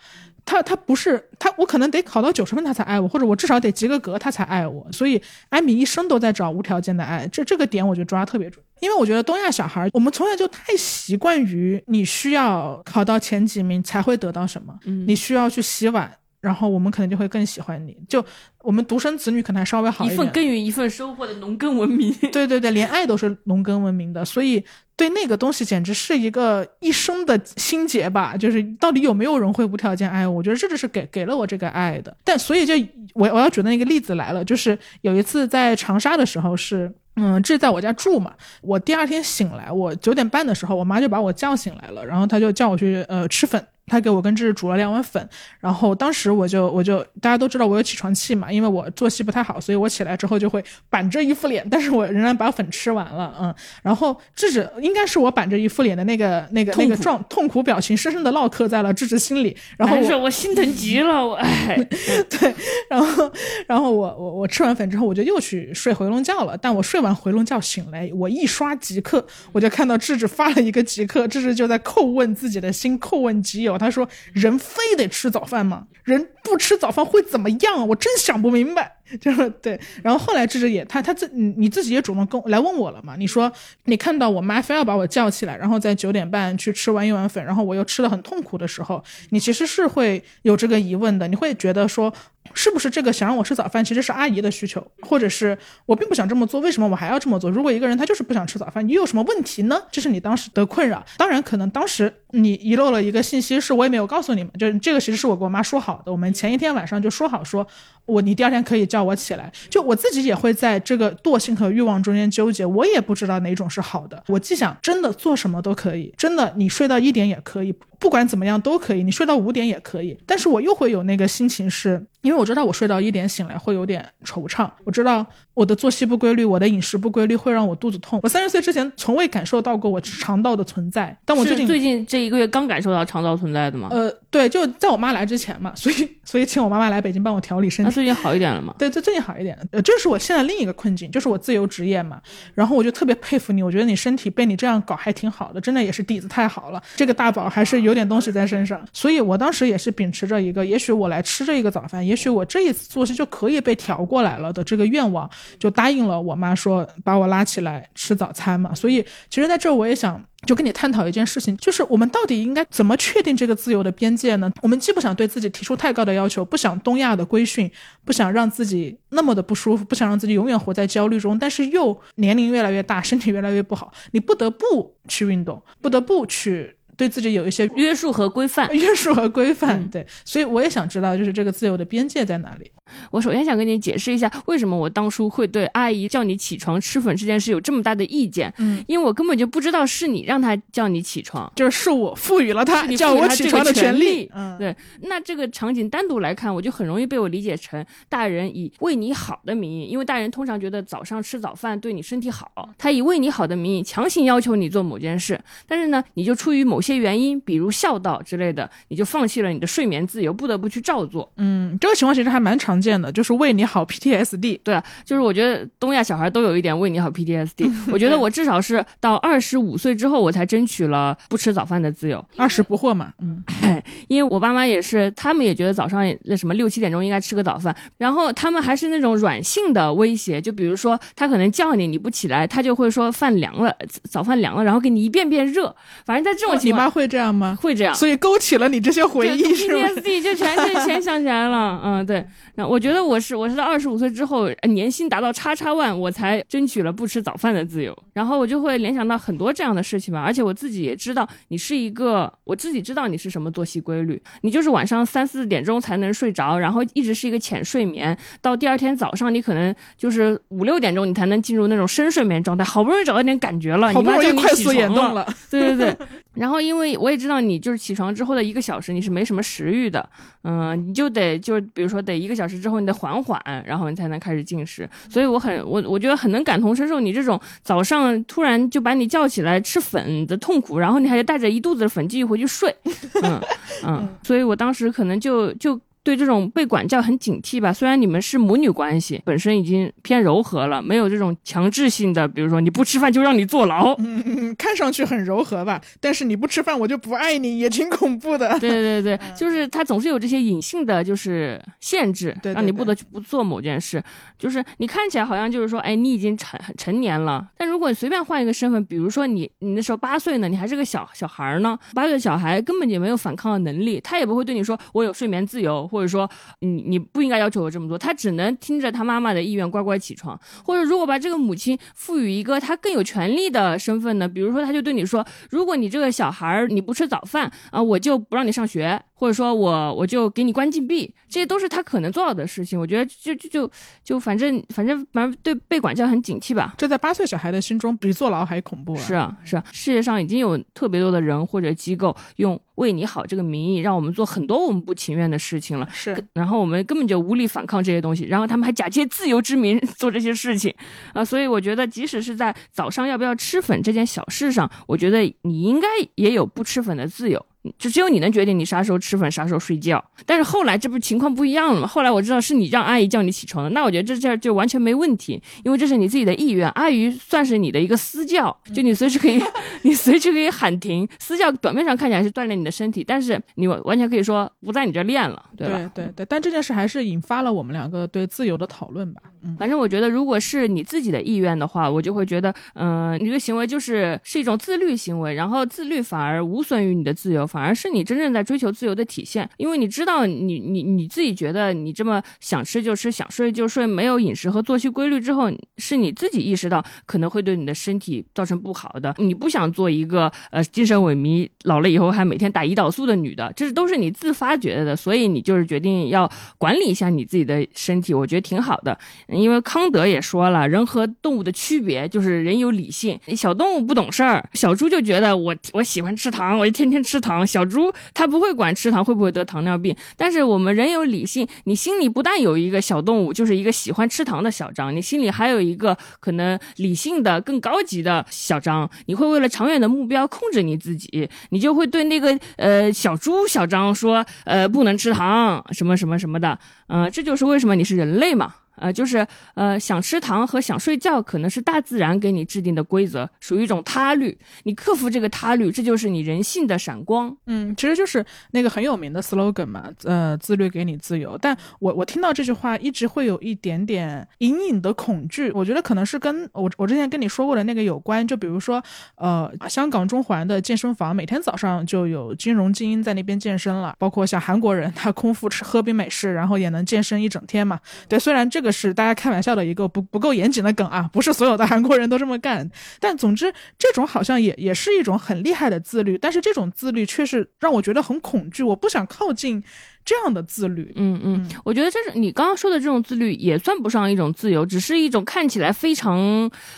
他他不是他，我可能得考到九十分他才爱我，或者我至少得及个格他才爱我。所以艾米一生都在找无条件的爱，这这个点我觉得抓特别准。因为我觉得东亚小孩，我们从小就太习惯于你需要考到前几名才会得到什么，你需要去洗碗。然后我们可能就会更喜欢你，就我们独生子女可能还稍微好一点。一份耕耘一份收获的农耕文明。对对对，连爱都是农耕文明的，所以对那个东西简直是一个一生的心结吧。就是到底有没有人会无条件爱我？我觉得这就是给给了我这个爱的。但所以就我我要举的那个例子来了，就是有一次在长沙的时候是，嗯，这在我家住嘛。我第二天醒来，我九点半的时候，我妈就把我叫醒来了，然后她就叫我去呃吃粉。他给我跟芝芝煮了两碗粉，然后当时我就我就大家都知道我有起床气嘛，因为我作息不太好，所以我起来之后就会板着一副脸，但是我仍然把粉吃完了，嗯，然后智智应该是我板着一副脸的那个那个那个状痛苦表情，深深的烙刻在了智智心里，然后我心疼极了，我哎，对，然后然后我我我吃完粉之后，我就又去睡回笼觉了，但我睡完回笼觉醒来，我一刷即刻，我就看到智智发了一个即刻，智智就在叩问自己的心，叩问极友。他说：“人非得吃早饭吗？人不吃早饭会怎么样？我真想不明白。” 就是对。然后后来智智也，他他自你你自己也主动跟来问我了嘛？你说你看到我妈非要把我叫起来，然后在九点半去吃完一碗粉，然后我又吃的很痛苦的时候，你其实是会有这个疑问的。你会觉得说。是不是这个想让我吃早饭，其实是阿姨的需求，或者是我并不想这么做，为什么我还要这么做？如果一个人他就是不想吃早饭，你有什么问题呢？这是你当时的困扰。当然，可能当时你遗漏了一个信息，是我也没有告诉你们，就是这个其实是我跟我妈说好的，我们前一天晚上就说好，说我你第二天可以叫我起来。就我自己也会在这个惰性和欲望中间纠结，我也不知道哪种是好的。我既想真的做什么都可以，真的你睡到一点也可以。不管怎么样都可以，你睡到五点也可以，但是我又会有那个心情，是因为我知道我睡到一点醒来会有点惆怅，我知道我的作息不规律，我的饮食不规律会让我肚子痛。我三十岁之前从未感受到过我肠道的存在，但我最近最近这一个月刚感受到肠道存在的吗？呃，对，就在我妈来之前嘛，所以所以请我妈妈来北京帮我调理身体。那最近好一点了吗？对，最最近好一点。呃，这是我现在另一个困境，就是我自由职业嘛，然后我就特别佩服你，我觉得你身体被你这样搞还挺好的，真的也是底子太好了。这个大宝还是有点东西在身上。所以，我当时也是秉持着一个，也许我来吃这一个早饭，也许我这一次作息就可以被调过来了的这个愿望，就答应了我妈说把我拉起来吃早餐嘛。所以，其实在这儿我也想就跟你探讨一件事情，就是我们到底应该怎么确定这个自由的边界呢？我们既不想对自己提出太高的要求，不想东亚的规训，不想让自己那么的不舒服，不想让自己永远活在焦虑中，但是又年龄越来越大，身体越来越不好，你不得不去运动，不得不去。对自己有一些约束和规范，约束和规范，对，所以我也想知道，就是这个自由的边界在哪里。我首先想跟你解释一下，为什么我当初会对阿姨叫你起床吃粉这件事有这么大的意见。嗯，因为我根本就不知道是你让她叫你起床，就是是我赋予了她叫我起床的权利。嗯，对。那这个场景单独来看，我就很容易被我理解成大人以为你好的名义，因为大人通常觉得早上吃早饭对你身体好，他以为你好的名义强行要求你做某件事，但是呢，你就出于某些原因，比如孝道之类的，你就放弃了你的睡眠自由，不得不去照做。嗯，这个情况其实还蛮常见的，就是为你好 PTSD。对啊，就是我觉得东亚小孩都有一点为你好 PTSD。我觉得我至少是到二十五岁之后，我才争取了不吃早饭的自由。二十不惑嘛，嗯，因为我爸妈也是，他们也觉得早上那什么六七点钟应该吃个早饭，然后他们还是那种软性的威胁，就比如说他可能叫你，你不起来，他就会说饭凉了，早饭凉了，然后给你一遍遍热。反正在这种情妈会这样吗？会这样，所以勾起了你这些回忆，是吗？PTSD 就全是全想起来了。嗯，对。那我觉得我是我是在二十五岁之后，年薪达到叉叉万，我才争取了不吃早饭的自由。然后我就会联想到很多这样的事情吧。而且我自己也知道，你是一个，我自己知道你是什么作息规律。你就是晚上三四点钟才能睡着，然后一直是一个浅睡眠，到第二天早上你可能就是五六点钟你才能进入那种深睡眠状态。好不容易找到点感觉了，好不容易快速眼动了。对对对。然后因为我也知道你就是起床之后的一个小时你是没什么食欲的，嗯，你就得就比如说得一个小时之后你得缓缓，然后你才能开始进食。所以我很我我觉得很能感同身受你这种早上突然就把你叫起来吃粉的痛苦，然后你还得带着一肚子的粉继续回去睡，嗯嗯，所以我当时可能就就。对这种被管教很警惕吧，虽然你们是母女关系，本身已经偏柔和了，没有这种强制性的，比如说你不吃饭就让你坐牢，嗯嗯，看上去很柔和吧，但是你不吃饭我就不爱你，也挺恐怖的。对对对，就是他总是有这些隐性的就是限制，让你不得不做某件事。就是你看起来好像就是说，哎，你已经成成年了，但如果你随便换一个身份，比如说你你那时候八岁呢，你还是个小小孩呢，八岁小孩根本就没有反抗的能力，他也不会对你说我有睡眠自由。或者说，你你不应该要求我这么多，他只能听着他妈妈的意愿乖乖起床。或者如果把这个母亲赋予一个他更有权利的身份呢？比如说，他就对你说，如果你这个小孩你不吃早饭啊，我就不让你上学。或者说我我就给你关禁闭，这些都是他可能做到的事情。我觉得就就就就反正反正反正对被管教很警惕吧。这在八岁小孩的心中比坐牢还恐怖啊！是啊是啊，世界上已经有特别多的人或者机构用为你好这个名义，让我们做很多我们不情愿的事情了。是，然后我们根本就无力反抗这些东西，然后他们还假借自由之名 做这些事情啊！所以我觉得，即使是在早上要不要吃粉这件小事上，我觉得你应该也有不吃粉的自由。就只有你能决定你啥时候吃饭，啥时候睡觉。但是后来这不情况不一样了吗？后来我知道是你让阿姨叫你起床的，那我觉得这这就完全没问题，因为这是你自己的意愿。阿姨算是你的一个私教，就你随时可以，你随时可以喊停。私教表面上看起来是锻炼你的身体，但是你完全可以说不在你这练了，对吧？对对对。但这件事还是引发了我们两个对自由的讨论吧。嗯，反正我觉得，如果是你自己的意愿的话，我就会觉得，嗯，你的行为就是是一种自律行为，然后自律反而无损于你的自由，反而是你真正。在追求自由的体现，因为你知道，你你你自己觉得你这么想吃就吃，想睡就睡，没有饮食和作息规律之后，是你自己意识到可能会对你的身体造成不好的。你不想做一个呃精神萎靡、老了以后还每天打胰岛素的女的，这是都是你自发觉得的，所以你就是决定要管理一下你自己的身体，我觉得挺好的。因为康德也说了，人和动物的区别就是人有理性，小动物不懂事儿，小猪就觉得我我喜欢吃糖，我就天天吃糖，小猪它。不会管吃糖会不会得糖尿病，但是我们人有理性，你心里不但有一个小动物，就是一个喜欢吃糖的小张，你心里还有一个可能理性的更高级的小张，你会为了长远的目标控制你自己，你就会对那个呃小猪小张说，呃不能吃糖什么什么什么的，嗯，这就是为什么你是人类嘛。呃，就是呃，想吃糖和想睡觉，可能是大自然给你制定的规则，属于一种他律。你克服这个他律，这就是你人性的闪光。嗯，其实就是那个很有名的 slogan 嘛，呃，自律给你自由。但我我听到这句话，一直会有一点点隐隐的恐惧。我觉得可能是跟我我之前跟你说过的那个有关。就比如说，呃，香港中环的健身房，每天早上就有金融精英在那边健身了，包括像韩国人，他空腹吃喝冰美式，然后也能健身一整天嘛。对，虽然这。个是大家开玩笑的一个不不够严谨的梗啊，不是所有的韩国人都这么干。但总之，这种好像也也是一种很厉害的自律，但是这种自律却是让我觉得很恐惧，我不想靠近。这样的自律，嗯嗯，我觉得这是你刚刚说的这种自律，也算不上一种自由，只是一种看起来非常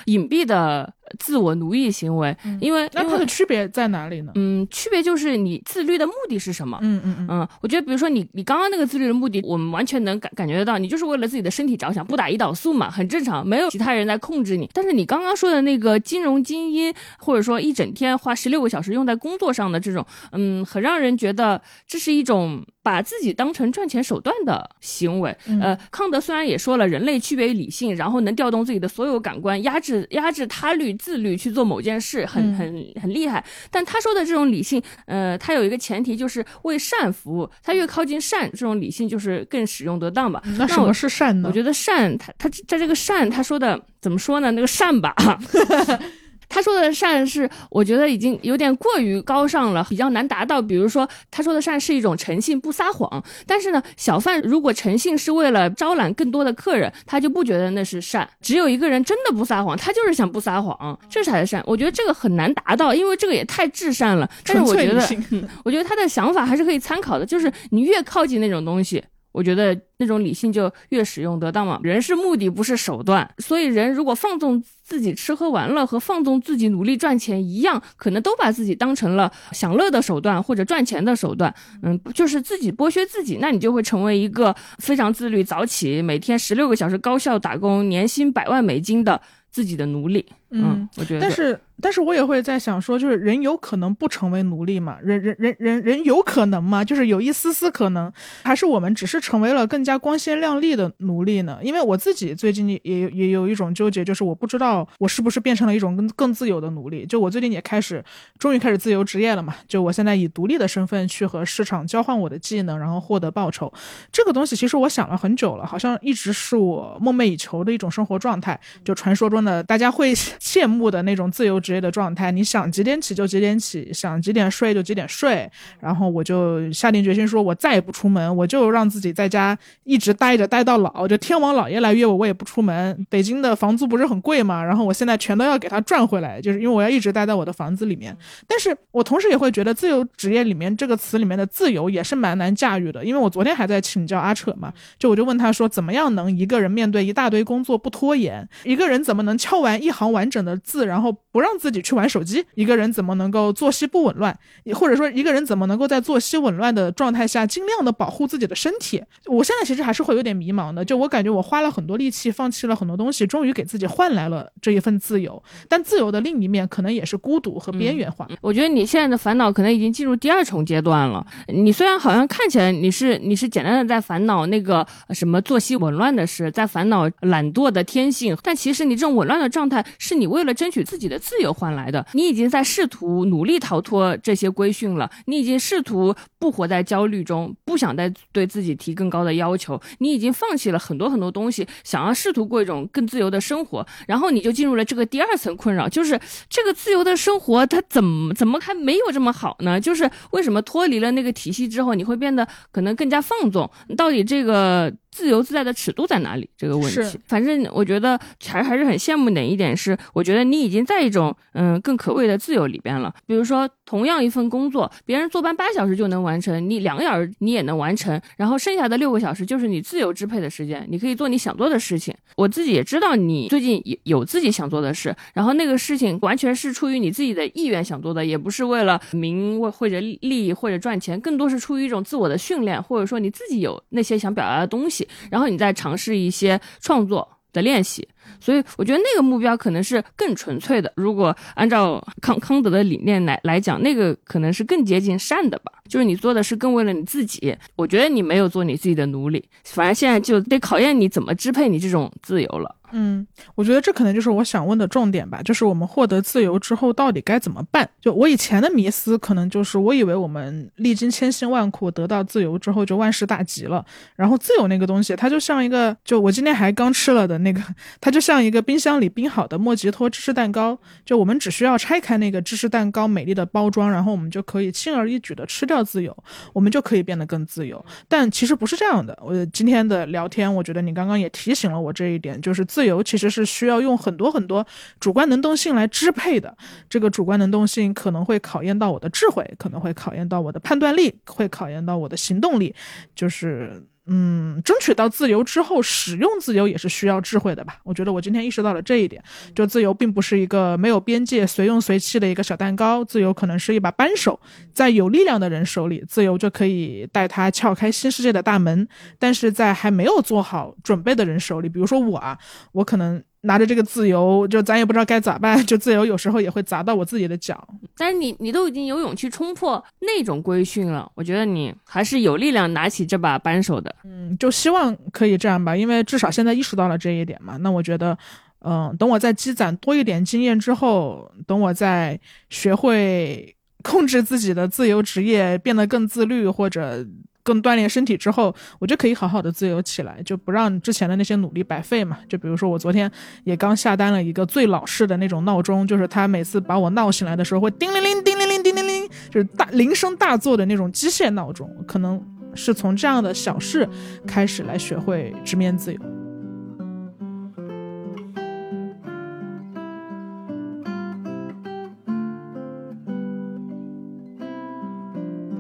隐蔽的自我奴役行为。因为那它的区别在哪里呢？嗯，区别就是你自律的目的是什么？嗯嗯嗯。嗯，我觉得比如说你你刚刚那个自律的目的，我们完全能感感觉得到，你就是为了自己的身体着想，不打胰岛素嘛，很正常，没有其他人来控制你。但是你刚刚说的那个金融精英，或者说一整天花十六个小时用在工作上的这种，嗯，很让人觉得这是一种。把自己当成赚钱手段的行为，呃，康德虽然也说了人类区别于理性，然后能调动自己的所有感官，压制压制他律自律去做某件事，很很很厉害。但他说的这种理性，呃，他有一个前提就是为善服务，他越靠近善，这种理性就是更使用得当吧。那什么是善呢？我觉得善，他他在这个善，他说的怎么说呢？那个善吧。他说的善是，我觉得已经有点过于高尚了，比较难达到。比如说，他说的善是一种诚信，不撒谎。但是呢，小贩如果诚信是为了招揽更多的客人，他就不觉得那是善。只有一个人真的不撒谎，他就是想不撒谎，这才是善。我觉得这个很难达到，因为这个也太至善了。但是我觉得，我觉得他的想法还是可以参考的，就是你越靠近那种东西。我觉得那种理性就越使用得当嘛。人是目的，不是手段。所以人如果放纵自己吃喝玩乐和放纵自己努力赚钱一样，可能都把自己当成了享乐的手段或者赚钱的手段。嗯，就是自己剥削自己，那你就会成为一个非常自律、早起、每天十六个小时高效打工、年薪百万美金的自己的奴隶。嗯，我觉得，但是。但是我也会在想说，就是人有可能不成为奴隶吗？人人人人人有可能吗？就是有一丝丝可能，还是我们只是成为了更加光鲜亮丽的奴隶呢？因为我自己最近也也有一种纠结，就是我不知道我是不是变成了一种更更自由的奴隶。就我最近也开始，终于开始自由职业了嘛？就我现在以独立的身份去和市场交换我的技能，然后获得报酬。这个东西其实我想了很久了，好像一直是我梦寐以求的一种生活状态。就传说中的大家会羡慕的那种自由。职业的状态，你想几点起就几点起，想几点睡就几点睡。然后我就下定决心说，我再也不出门，我就让自己在家一直待着，待到老。就天王老爷来约我，我也不出门。北京的房租不是很贵嘛，然后我现在全都要给他赚回来，就是因为我要一直待在我的房子里面。但是我同时也会觉得，自由职业里面这个词里面的自由也是蛮难驾驭的。因为我昨天还在请教阿扯嘛，就我就问他说，怎么样能一个人面对一大堆工作不拖延？一个人怎么能敲完一行完整的字，然后不让自己去玩手机，一个人怎么能够作息不紊乱？或者说一个人怎么能够在作息紊乱的状态下，尽量的保护自己的身体？我现在其实还是会有点迷茫的。就我感觉，我花了很多力气，放弃了很多东西，终于给自己换来了这一份自由。但自由的另一面，可能也是孤独和边缘化。我觉得你现在的烦恼可能已经进入第二重阶段了。你虽然好像看起来你是你是简单的在烦恼那个什么作息紊乱的事，在烦恼懒惰的天性，但其实你这种紊乱的状态，是你为了争取自己的自由换来的。你已经在试图努力逃脱这些规训了，你已经试图不活在焦虑中，不想再对自己提更高的要求，你已经放弃了很多很多东西，想要试图过一种更自由的生活，然后你就进入了这个第二层困扰，就是这个自由的生活它怎么怎么还没有这么好呢？就是为什么脱离了那个体系之后，你会变得可能更加放纵？到底这个？自由自在的尺度在哪里？这个问题，反正我觉得还还是很羡慕哪一点是，我觉得你已经在一种嗯更可贵的自由里边了。比如说，同样一份工作，别人坐班八小时就能完成，你两个小时你也能完成，然后剩下的六个小时就是你自由支配的时间，你可以做你想做的事情。我自己也知道你最近有有自己想做的事，然后那个事情完全是出于你自己的意愿想做的，也不是为了名或者利益或者赚钱，更多是出于一种自我的训练，或者说你自己有那些想表达的东西。然后你再尝试一些创作的练习，所以我觉得那个目标可能是更纯粹的。如果按照康康德的理念来来讲，那个可能是更接近善的吧。就是你做的是更为了你自己。我觉得你没有做你自己的奴隶，反正现在就得考验你怎么支配你这种自由了。嗯，我觉得这可能就是我想问的重点吧，就是我们获得自由之后到底该怎么办？就我以前的迷思，可能就是我以为我们历经千辛万苦得到自由之后就万事大吉了。然后自由那个东西，它就像一个，就我今天还刚吃了的那个，它就像一个冰箱里冰好的莫吉托芝士蛋糕。就我们只需要拆开那个芝士蛋糕美丽的包装，然后我们就可以轻而易举的吃掉自由，我们就可以变得更自由。但其实不是这样的。我今天的聊天，我觉得你刚刚也提醒了我这一点，就是自由其实是需要用很多很多主观能动性来支配的。这个主观能动性可能会考验到我的智慧，可能会考验到我的判断力，会考验到我的行动力。就是嗯，争取到自由之后，使用自由也是需要智慧的吧？我觉得我今天意识到了这一点。就自由并不是一个没有边界、随用随弃的一个小蛋糕，自由可能是一把扳手，在有力量的人手里，自由就可以带他撬开新世界的大门。但是在还没有做好准备的人手里，比如说我啊，我可能。拿着这个自由，就咱也不知道该咋办。就自由有时候也会砸到我自己的脚。但是你，你都已经有勇气冲破那种规训了，我觉得你还是有力量拿起这把扳手的。嗯，就希望可以这样吧，因为至少现在意识到了这一点嘛。那我觉得，嗯，等我再积攒多一点经验之后，等我再学会控制自己的自由职业，变得更自律，或者。更锻炼身体之后，我就可以好好的自由起来，就不让之前的那些努力白费嘛。就比如说我昨天也刚下单了一个最老式的那种闹钟，就是它每次把我闹醒来的时候会叮铃铃、叮铃铃、叮铃铃，就是大铃声大作的那种机械闹钟。可能是从这样的小事开始来学会直面自由。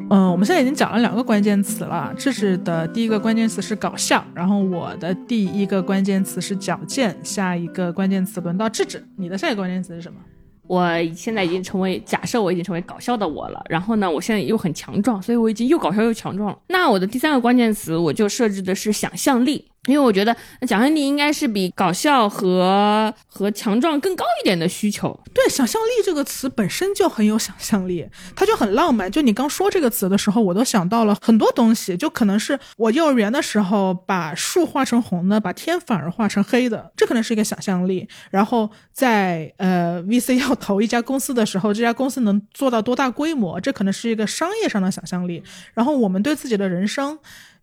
嗯，我们现在已经讲了两个关键词了。智智的第一个关键词是搞笑，然后我的第一个关键词是矫健。下一个关键词轮到智智，你的下一个关键词是什么？我现在已经成为假设我已经成为搞笑的我了。然后呢，我现在又很强壮，所以我已经又搞笑又强壮了。那我的第三个关键词我就设置的是想象力。因为我觉得想象力应该是比搞笑和和强壮更高一点的需求。对，想象力这个词本身就很有想象力，它就很浪漫。就你刚说这个词的时候，我都想到了很多东西。就可能是我幼儿园的时候把树画成红的，把天反而画成黑的，这可能是一个想象力。然后在呃 VC 要投一家公司的时候，这家公司能做到多大规模，这可能是一个商业上的想象力。然后我们对自己的人生。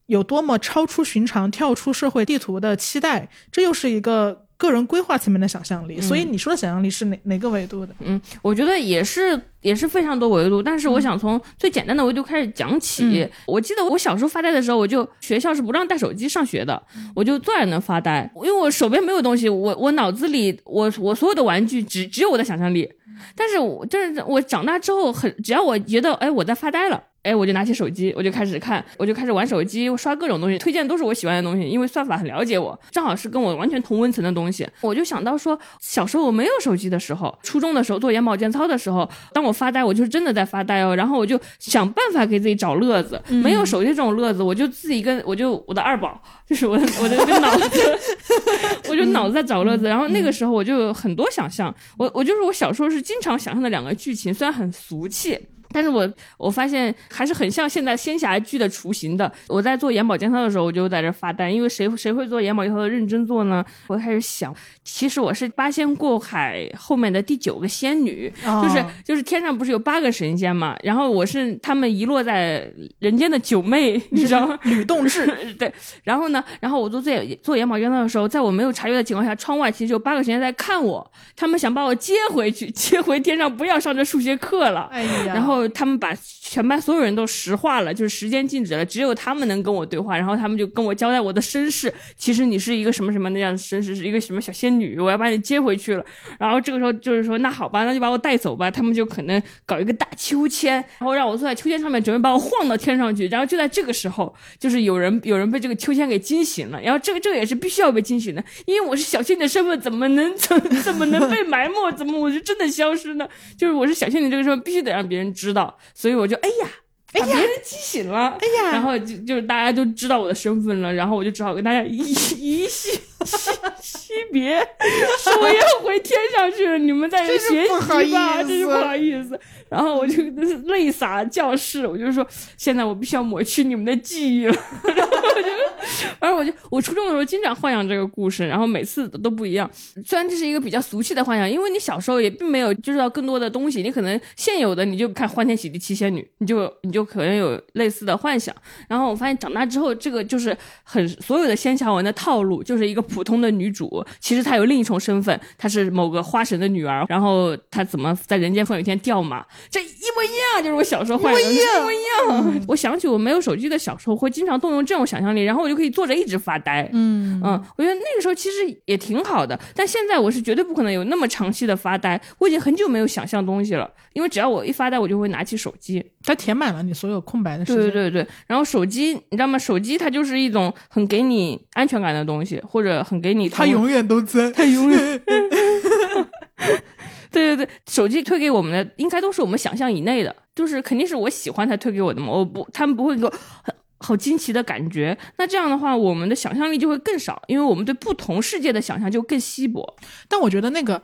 有多么超出寻常、跳出社会地图的期待，这又是一个个人规划层面的想象力。所以你说的想象力是哪哪个维度的？嗯，我觉得也是，也是非常多维度。但是我想从最简单的维度开始讲起。我记得我小时候发呆的时候，我就学校是不让带手机上学的，我就坐在那发呆，因为我手边没有东西，我我脑子里我我所有的玩具只只有我的想象力。但是我就是我长大之后很，只要我觉得哎我在发呆了。哎，我就拿起手机，我就开始看，我就开始玩手机，我刷各种东西，推荐都是我喜欢的东西，因为算法很了解我，正好是跟我完全同温层的东西。我就想到说，小时候我没有手机的时候，初中的时候做眼保健操的时候，当我发呆，我就是真的在发呆哦。然后我就想办法给自己找乐子，没有手机这种乐子，我就自己跟我就我的二宝，就是我我的这个脑子，我就脑子在找乐子。然后那个时候我就有很多想象，我我就是我小时候是经常想象的两个剧情，虽然很俗气。但是我我发现还是很像现在仙侠剧的雏形的。我在做眼保健操的时候，我就在这发呆，因为谁谁会做眼保健操的认真做呢？我开始想，其实我是八仙过海后面的第九个仙女，就是就是天上不是有八个神仙嘛？然后我是他们遗落在人间的九妹，你知道吗？吕洞志 对。然后呢，然后我做做做眼保健操的时候，在我没有察觉的情况下，窗外其实有八个神仙在看我，他们想把我接回去，接回天上，不要上这数学课了。哎呀，然后。他们把全班所有人都石化了，就是时间静止了，只有他们能跟我对话。然后他们就跟我交代我的身世，其实你是一个什么什么那样的身世，是一个什么小仙女，我要把你接回去了。然后这个时候就是说，那好吧，那就把我带走吧。他们就可能搞一个大秋千，然后让我坐在秋千上面，准备把我晃到天上去。然后就在这个时候，就是有人有人被这个秋千给惊醒了。然后这个这个也是必须要被惊醒的，因为我是小仙女的身份，怎么能怎怎么能被埋没？怎么我就真的消失呢？就是我是小仙女这个身份，必须得让别人知道道。所以我就哎呀，把别人激醒了，哎呀，然后就就是大家都知道我的身份了，然后我就只好跟大家一一系 惜别，说我要回天上去了，你们在这学习吧，真是不好意思。然后我就泪洒教室，我就说现在我必须要抹去你们的记忆了。然后我就，反正我就我初中的时候经常幻想这个故事，然后每次都不一样。虽然这是一个比较俗气的幻想，因为你小时候也并没有知道更多的东西，你可能现有的你就看欢天喜地七仙女，你就你就可能有类似的幻想。然后我发现长大之后，这个就是很所有的仙侠文的套路，就是一个普通的女主，其实她有另一重身份，她是某个花神的女儿，然后她怎么在人间风有一天掉马。这一模一样，就是我小时候幻想的，一模一样。我想起我没有手机的小时候，会经常动用这种想象力，然后我就可以坐着一直发呆。嗯嗯，我觉得那个时候其实也挺好的，但现在我是绝对不可能有那么长期的发呆。我已经很久没有想象东西了，因为只要我一发呆，我就会拿起手机，它填满了你所有空白的时间。对对对对，然后手机，你知道吗？手机它就是一种很给你安全感的东西，或者很给你，它永远都在，它永远。对对对，手机推给我们的应该都是我们想象以内的，就是肯定是我喜欢才推给我的嘛。我不，他们不会给我很好惊奇的感觉。那这样的话，我们的想象力就会更少，因为我们对不同世界的想象就更稀薄。但我觉得那个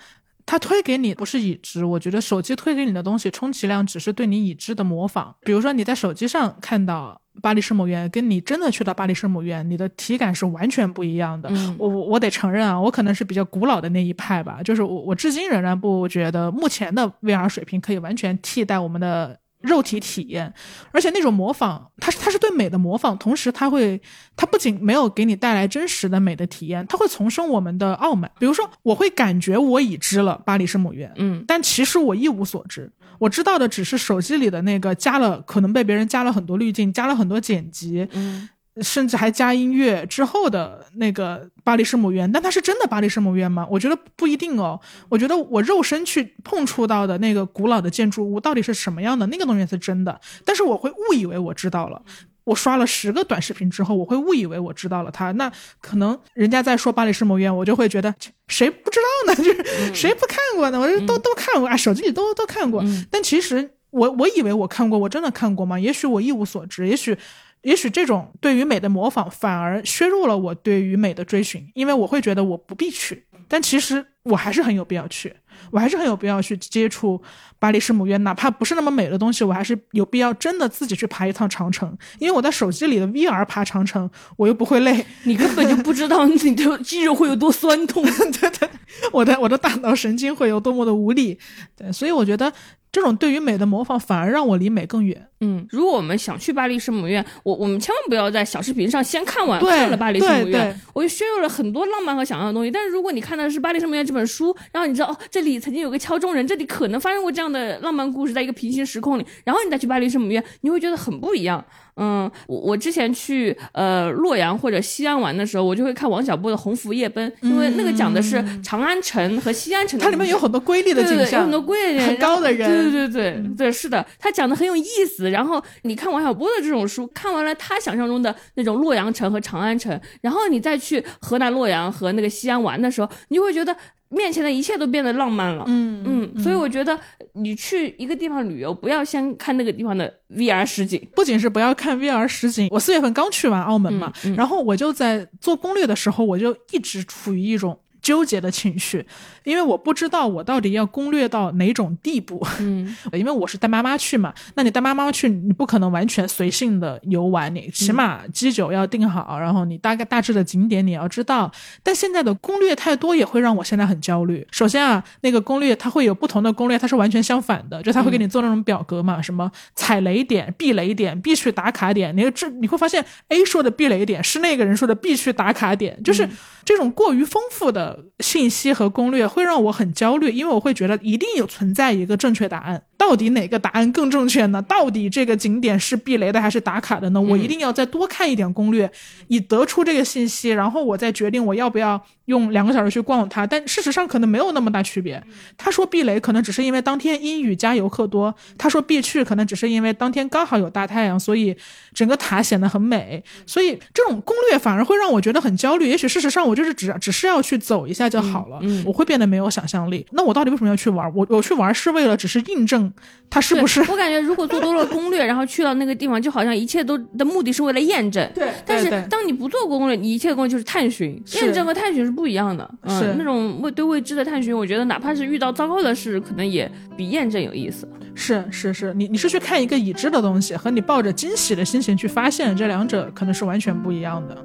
他推给你不是已知，我觉得手机推给你的东西，充其量只是对你已知的模仿。比如说你在手机上看到。巴黎圣母院跟你真的去到巴黎圣母院，你的体感是完全不一样的。我我我得承认啊，我可能是比较古老的那一派吧，就是我我至今仍然不觉得目前的 VR 水平可以完全替代我们的肉体体验，而且那种模仿，它是它是对美的模仿，同时它会，它不仅没有给你带来真实的美的体验，它会重生我们的傲慢。比如说，我会感觉我已知了巴黎圣母院，嗯，但其实我一无所知，我知道的只是手机里的那个加了，可能被别人加了很多滤镜，加了很多剪辑，嗯。甚至还加音乐之后的那个巴黎圣母院，但它是真的巴黎圣母院吗？我觉得不一定哦。我觉得我肉身去碰触到的那个古老的建筑物到底是什么样的，那个东西是真的。但是我会误以为我知道了。我刷了十个短视频之后，我会误以为我知道了它。那可能人家在说巴黎圣母院，我就会觉得谁不知道呢？就是谁不看过呢？我都都看过啊，手机里都都看过。但其实我我以为我看过，我真的看过吗？也许我一无所知，也许。也许这种对于美的模仿反而削弱了我对于美的追寻，因为我会觉得我不必去，但其实我还是很有必要去，我还是很有必要去接触巴黎圣母院，哪怕不是那么美的东西，我还是有必要真的自己去爬一趟长城，因为我在手机里的 VR 爬长城，我又不会累，你根本就不知道你的肌肉会有多酸痛，对对，我的我的大脑神经会有多么的无力，对，所以我觉得。这种对于美的模仿，反而让我离美更远。嗯，如果我们想去巴黎圣母院，我我们千万不要在小视频上先看完看了巴黎圣母院，我就削弱了很多浪漫和想象的东西。但是如果你看的是巴黎圣母院这本书，然后你知道哦，这里曾经有个敲钟人，这里可能发生过这样的浪漫故事，在一个平行时空里，然后你再去巴黎圣母院，你会觉得很不一样。嗯，我我之前去呃洛阳或者西安玩的时候，我就会看王小波的《鸿福夜奔》，因为那个讲的是长安城和西安城，它里面有很多瑰丽的景象，有很多瑰丽很高的人，对对对对对，是的，他讲的很有意思。然后你看王小波的这种书，看完了他想象中的那种洛阳城和长安城，然后你再去河南洛阳和那个西安玩的时候，你就会觉得。面前的一切都变得浪漫了，嗯嗯，所以我觉得你去一个地方旅游，不要先看那个地方的 VR 实景，不仅是不要看 VR 实景。我四月份刚去完澳门嘛，然后我就在做攻略的时候，我就一直处于一种。纠结的情绪，因为我不知道我到底要攻略到哪种地步。嗯，因为我是带妈妈去嘛，那你带妈妈去，你不可能完全随性的游玩，你起码基酒要定好，然后你大概大致的景点你要知道。但现在的攻略太多，也会让我现在很焦虑。首先啊，那个攻略它会有不同的攻略，它是完全相反的，就他会给你做那种表格嘛，什么踩雷点、避雷点、必去打卡点。你这你会发现，A 说的避雷点是那个人说的必去打卡点，就是这种过于丰富的。信息和攻略会让我很焦虑，因为我会觉得一定有存在一个正确答案。到底哪个答案更正确呢？到底这个景点是避雷的还是打卡的呢？我一定要再多看一点攻略，以得出这个信息，然后我再决定我要不要用两个小时去逛它。但事实上可能没有那么大区别。他说避雷可能只是因为当天阴雨加游客多，他说必去可能只是因为当天刚好有大太阳，所以整个塔显得很美。所以这种攻略反而会让我觉得很焦虑。也许事实上我就是只只是要去走一下就好了，我会变得没有想象力。那我到底为什么要去玩？我我去玩是为了只是印证。他是不是？我感觉如果做多了攻略，然后去到那个地方，就好像一切都的目的是为了验证。对。但是当你不做攻略，你一切攻略就是探寻。验证和探寻是不一样的。是。那种未对未知的探寻，我觉得哪怕是遇到糟糕的事，可能也比验证有意思。是是是，你你是去看一个已知的东西，和你抱着惊喜的心情去发现，这两者可能是完全不一样的。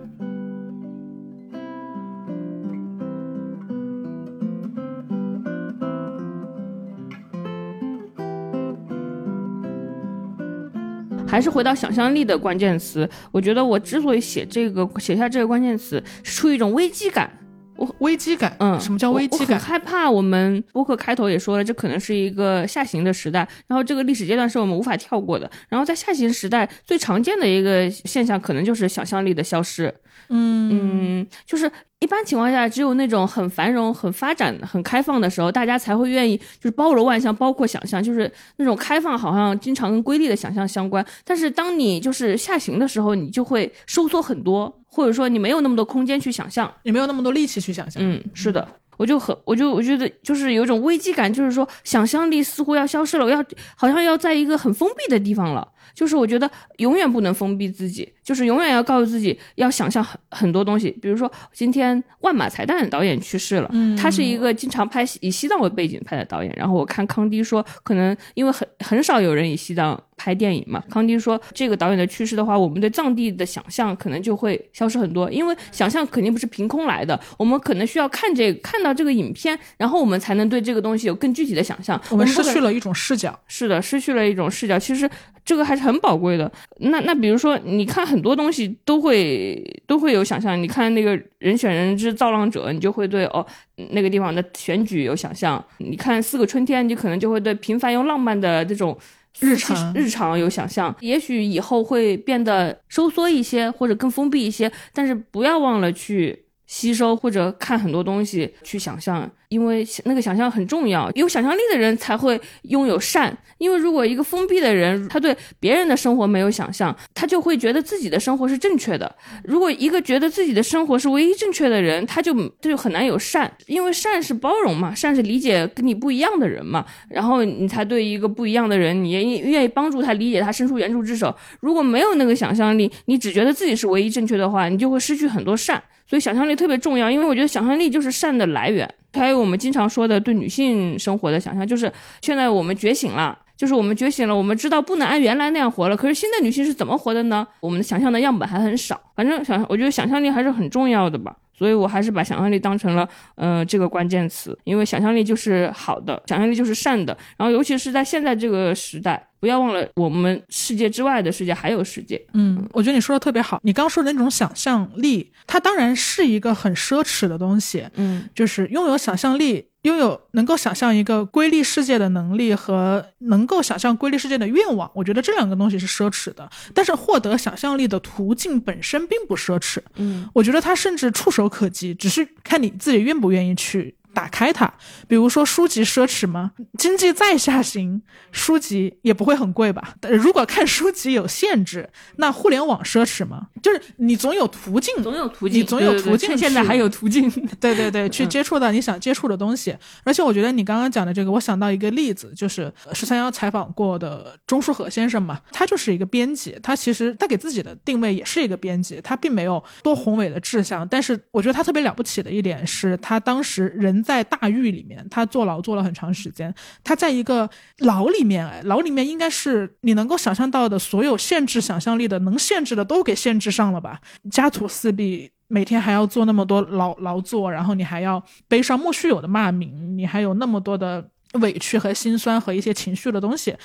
还是回到想象力的关键词，我觉得我之所以写这个写下这个关键词，是出于一种危机感。我危机感，嗯，什么叫危机感？害怕。我们播客开头也说了，这可能是一个下行的时代，然后这个历史阶段是我们无法跳过的。然后在下行时代，最常见的一个现象，可能就是想象力的消失。嗯嗯，就是一般情况下，只有那种很繁荣、很发展、很开放的时候，大家才会愿意就是包罗万象，包括想象，就是那种开放，好像经常跟瑰丽的想象相关。但是当你就是下行的时候，你就会收缩很多，或者说你没有那么多空间去想象，也没有那么多力气去想象。嗯，是的，我就很，我就我觉得就是有一种危机感，就是说想象力似乎要消失了，我要好像要在一个很封闭的地方了。就是我觉得永远不能封闭自己，就是永远要告诉自己要想象很很多东西。比如说今天万马才旦导演去世了，他是一个经常拍以西藏为背景拍的导演。然后我看康迪说，可能因为很很少有人以西藏。拍电影嘛。康迪说，这个导演的去世的话，我们对藏地的想象可能就会消失很多，因为想象肯定不是凭空来的，我们可能需要看这看到这个影片，然后我们才能对这个东西有更具体的想象。我们失去了一种视角，是的，失去了一种视角。其实这个还是很宝贵的。那那比如说，你看很多东西都会都会有想象，你看那个人选人之造浪者，你就会对哦那个地方的选举有想象；你看四个春天，你可能就会对平凡又浪漫的这种。日常日常有想象，也许以后会变得收缩一些，或者更封闭一些，但是不要忘了去吸收或者看很多东西，去想象。因为那个想象很重要，有想象力的人才会拥有善。因为如果一个封闭的人，他对别人的生活没有想象，他就会觉得自己的生活是正确的。如果一个觉得自己的生活是唯一正确的人，他就他就很难有善，因为善是包容嘛，善是理解跟你不一样的人嘛，然后你才对一个不一样的人，你愿意愿意帮助他理解他，伸出援助之手。如果没有那个想象力，你只觉得自己是唯一正确的话，你就会失去很多善。所以想象力特别重要，因为我觉得想象力就是善的来源。还有我们经常说的对女性生活的想象，就是现在我们觉醒了，就是我们觉醒了，我们知道不能按原来那样活了。可是新的女性是怎么活的呢？我们想象的样本还很少。反正想，我觉得想象力还是很重要的吧。所以我还是把想象力当成了呃这个关键词，因为想象力就是好的，想象力就是善的。然后尤其是在现在这个时代。不要忘了，我们世界之外的世界还有世界。嗯，我觉得你说的特别好。你刚说的那种想象力，它当然是一个很奢侈的东西。嗯，就是拥有想象力，拥有能够想象一个瑰丽世界的能力和能够想象瑰丽世界的愿望，我觉得这两个东西是奢侈的。但是获得想象力的途径本身并不奢侈。嗯，我觉得它甚至触手可及，只是看你自己愿不愿意去。打开它，比如说书籍奢侈吗？经济再下行，书籍也不会很贵吧？如果看书籍有限制，那互联网奢侈吗？就是你总有途径，总有途径，你总有途径。现在还有途径，对 对对，去接触到你想接触的东西。而且我觉得你刚刚讲的这个，我想到一个例子，就是十三幺采访过的钟书和先生嘛，他就是一个编辑，他其实他给自己的定位也是一个编辑，他并没有多宏伟的志向，但是我觉得他特别了不起的一点是他当时人。在大狱里面，他坐牢坐了很长时间。他在一个牢里面，哎，牢里面应该是你能够想象到的所有限制想象力的、能限制的都给限制上了吧？家徒四壁，每天还要做那么多劳劳作，然后你还要背上莫须有的骂名，你还有那么多的委屈和心酸和一些情绪的东西。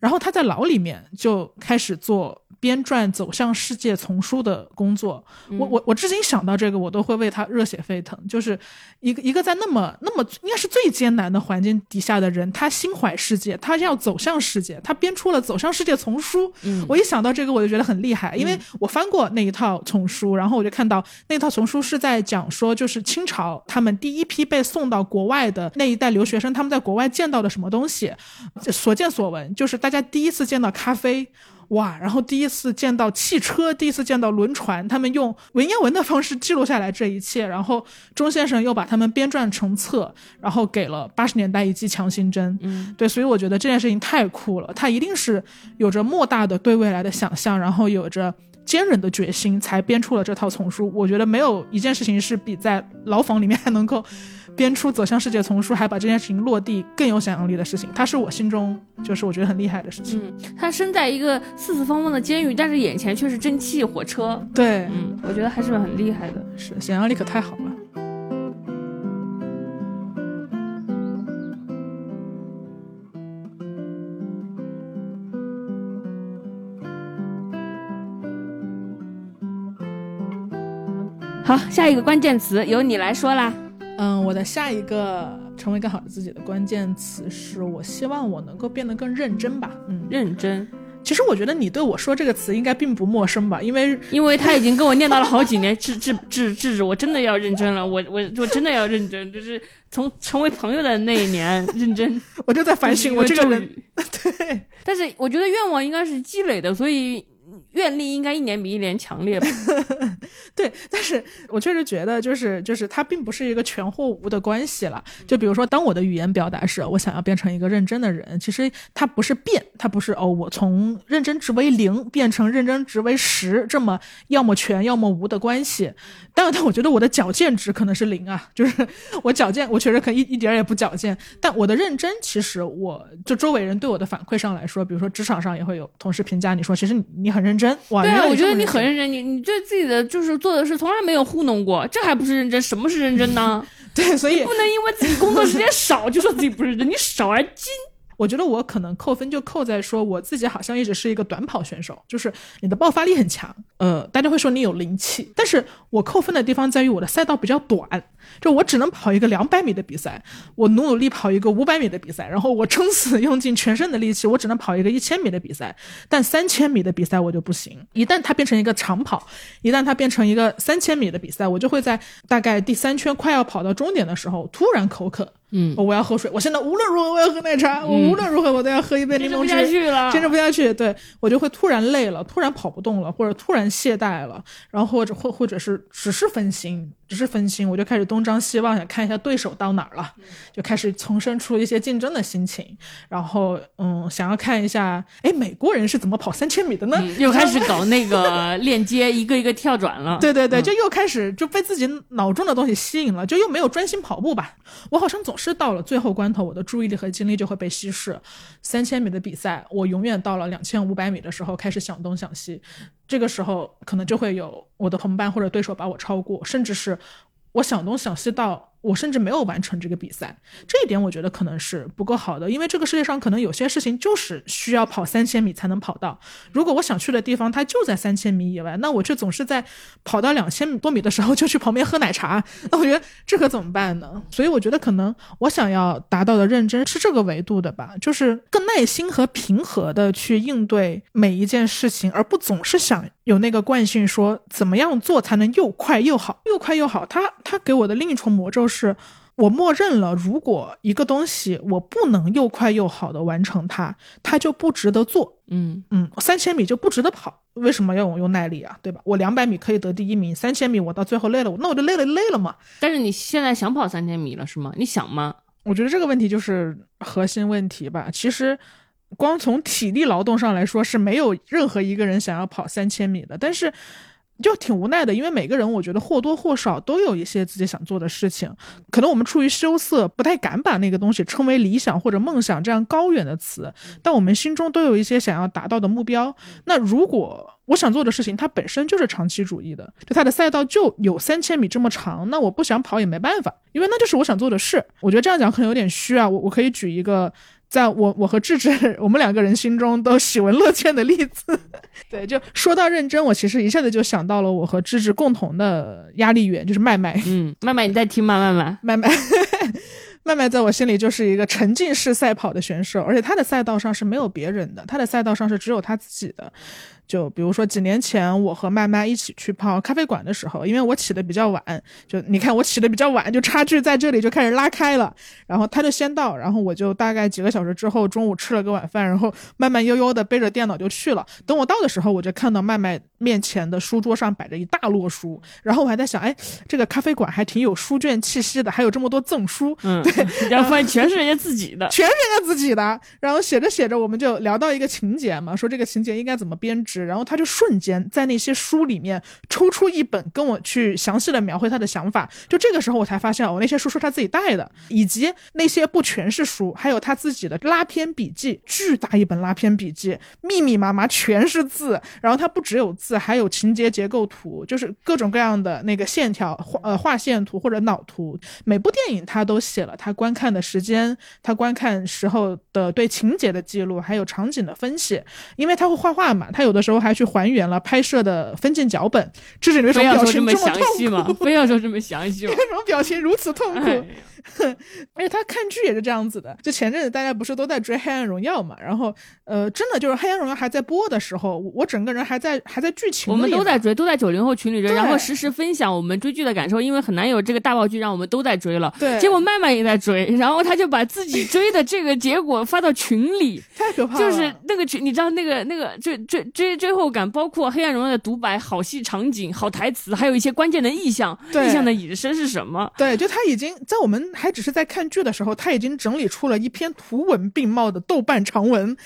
然后他在牢里面就开始做。编撰走向世界丛书的工作，我我我至今想到这个，我都会为他热血沸腾。就是一个一个在那么那么应该是最艰难的环境底下的人，他心怀世界，他要走向世界，他编出了走向世界丛书。我一想到这个，我就觉得很厉害，因为我翻过那一套丛书，然后我就看到那套丛书是在讲说，就是清朝他们第一批被送到国外的那一代留学生，他们在国外见到的什么东西，所见所闻，就是大家第一次见到咖啡。哇！然后第一次见到汽车，第一次见到轮船，他们用文言文的方式记录下来这一切。然后钟先生又把他们编撰成册，然后给了八十年代一剂强心针。嗯，对，所以我觉得这件事情太酷了。他一定是有着莫大的对未来的想象，然后有着坚韧的决心，才编出了这套丛书。我觉得没有一件事情是比在牢房里面还能够。编出走向世界丛书，还把这件事情落地更有想象力的事情，他是我心中就是我觉得很厉害的事情。嗯，他身在一个四四方方的监狱，但是眼前却是蒸汽火车。对，嗯，我觉得还是很厉害的。是，想象力可太好了。好，下一个关键词由你来说啦。嗯，我的下一个成为更好的自己的关键词是我希望我能够变得更认真吧。嗯，认真。其实我觉得你对我说这个词应该并不陌生吧，因为因为他已经跟我念叨了好几年，治治治治治，我真的要认真了，我我我真的要认真，就是从成为朋友的那一年认真，我就在反省我这个人。对，但是我觉得愿望应该是积累的，所以。愿力应该一年比一年强烈吧？对，但是我确实觉得，就是就是它并不是一个全或无的关系了。就比如说，当我的语言表达是我想要变成一个认真的人，其实它不是变，它不是哦，我从认真值为零变成认真值为十，这么要么全要么无的关系。但，但我觉得我的矫健值可能是零啊，就是 我矫健，我确实可一一点也不矫健。但我的认真，其实我就周围人对我的反馈上来说，比如说职场上也会有同事评价你说，其实你你很认真。哇，对啊，我觉得你你很认真，你你对自己的就是做的事从来没有糊弄过，这还不是认真？什么是认真呢？对，所以不能因为自己工作时间少就说自己不认真，你少而精。我觉得我可能扣分就扣在说我自己好像一直是一个短跑选手，就是你的爆发力很强，呃，大家会说你有灵气，但是我扣分的地方在于我的赛道比较短，就我只能跑一个两百米的比赛，我努努力跑一个五百米的比赛，然后我撑死 用尽全身的力气，我只能跑一个一千米的比赛，但三千米的比赛我就不行，一旦它变成一个长跑，一旦它变成一个三千米的比赛，我就会在大概第三圈快要跑到终点的时候突然口渴。嗯，我要喝水。我现在无论如何我要喝奶茶，我无论如何我都要喝一杯柠檬汁。坚持不下去了，坚持不下去，对我就会突然累了，突然跑不动了，或者突然懈怠了，然后或者或或者是只是分心，只是分心，我就开始东张西望，想看一下对手到哪儿了，就开始重生出一些竞争的心情，然后嗯，想要看一下，哎，美国人是怎么跑三千米的呢？又开始搞那个链接，一个一个跳转了。对对对，就又开始就被自己脑中的东西吸引了，就又没有专心跑步吧。我好像总是到了最后关头，我的注意力和精力就会被稀释。三千米的比赛，我永远到了两千五百米的时候开始想东想西，这个时候可能就会有我的同伴或者对手把我超过，甚至是我想东想西到。我甚至没有完成这个比赛，这一点我觉得可能是不够好的，因为这个世界上可能有些事情就是需要跑三千米才能跑到。如果我想去的地方它就在三千米以外，那我却总是在跑到两千多米的时候就去旁边喝奶茶，那我觉得这可怎么办呢？所以我觉得可能我想要达到的认真是这个维度的吧，就是更耐心和平和的去应对每一件事情，而不总是想有那个惯性说怎么样做才能又快又好，又快又好。他他给我的另一重魔咒。是我默认了，如果一个东西我不能又快又好的完成它，它就不值得做。嗯嗯，三千米就不值得跑，为什么要我用耐力啊？对吧？我两百米可以得第一名，三千米我到最后累了，那我就累了累了嘛。但是你现在想跑三千米了是吗？你想吗？我觉得这个问题就是核心问题吧。其实，光从体力劳动上来说是没有任何一个人想要跑三千米的，但是。就挺无奈的，因为每个人我觉得或多或少都有一些自己想做的事情，可能我们出于羞涩，不太敢把那个东西称为理想或者梦想这样高远的词，但我们心中都有一些想要达到的目标。那如果我想做的事情它本身就是长期主义的，就它的赛道就有三千米这么长，那我不想跑也没办法，因为那就是我想做的事。我觉得这样讲可能有点虚啊，我我可以举一个。在我我和智智 我们两个人心中都喜闻乐见的例子，对，就说到认真，我其实一下子就想到了我和智智共同的压力源，就是麦麦。嗯，麦麦你在听吗？麦麦，麦麦，麦麦在我心里就是一个沉浸式赛跑的选手，而且他的赛道上是没有别人的，他的赛道上是只有他自己的。就比如说几年前，我和麦麦一起去泡咖啡馆的时候，因为我起的比较晚，就你看我起的比较晚，就差距在这里就开始拉开了。然后他就先到，然后我就大概几个小时之后，中午吃了个晚饭，然后慢慢悠悠的背着电脑就去了。等我到的时候，我就看到麦麦面前的书桌上摆着一大摞书，然后我还在想，哎，这个咖啡馆还挺有书卷气息的，还有这么多赠书，嗯，对，然后发现全是人家自己的，全是人家自己的。然后写着写着，我们就聊到一个情节嘛，说这个情节应该怎么编织。然后他就瞬间在那些书里面抽出一本，跟我去详细的描绘他的想法。就这个时候，我才发现哦，那些书是他自己带的，以及那些不全是书，还有他自己的拉片笔记，巨大一本拉片笔记，密密麻麻全是字。然后他不只有字，还有情节结构图，就是各种各样的那个线条画呃画线图或者脑图。每部电影他都写了他观看的时间，他观看时候的对情节的记录，还有场景的分析。因为他会画画嘛，他有的时还去还原了拍摄的分镜脚本。这是为什么表情这么详细吗？非要说这么详细吗？为什么表情如此痛苦？而且他看剧也是这样子的。就前阵子大家不是都在追《黑暗荣耀》嘛，然后呃，真的就是《黑暗荣耀》还在播的时候，我整个人还在还在剧情。我们都在追，都在九零后群里追，然后实时分享我们追剧的感受，因为很难有这个大爆剧让我们都在追了。对结果麦麦也在追，然后他就把自己追的这个结果发到群里，太可怕了，就是那个群，你知道那个那个追追追追后感，包括《黑暗荣耀》的独白、好戏场景、好台词，还有一些关键的意象，对意象的引申是什么？对，就他已经在我们还只是在看剧的时候，他已经整理出了一篇图文并茂的豆瓣长文，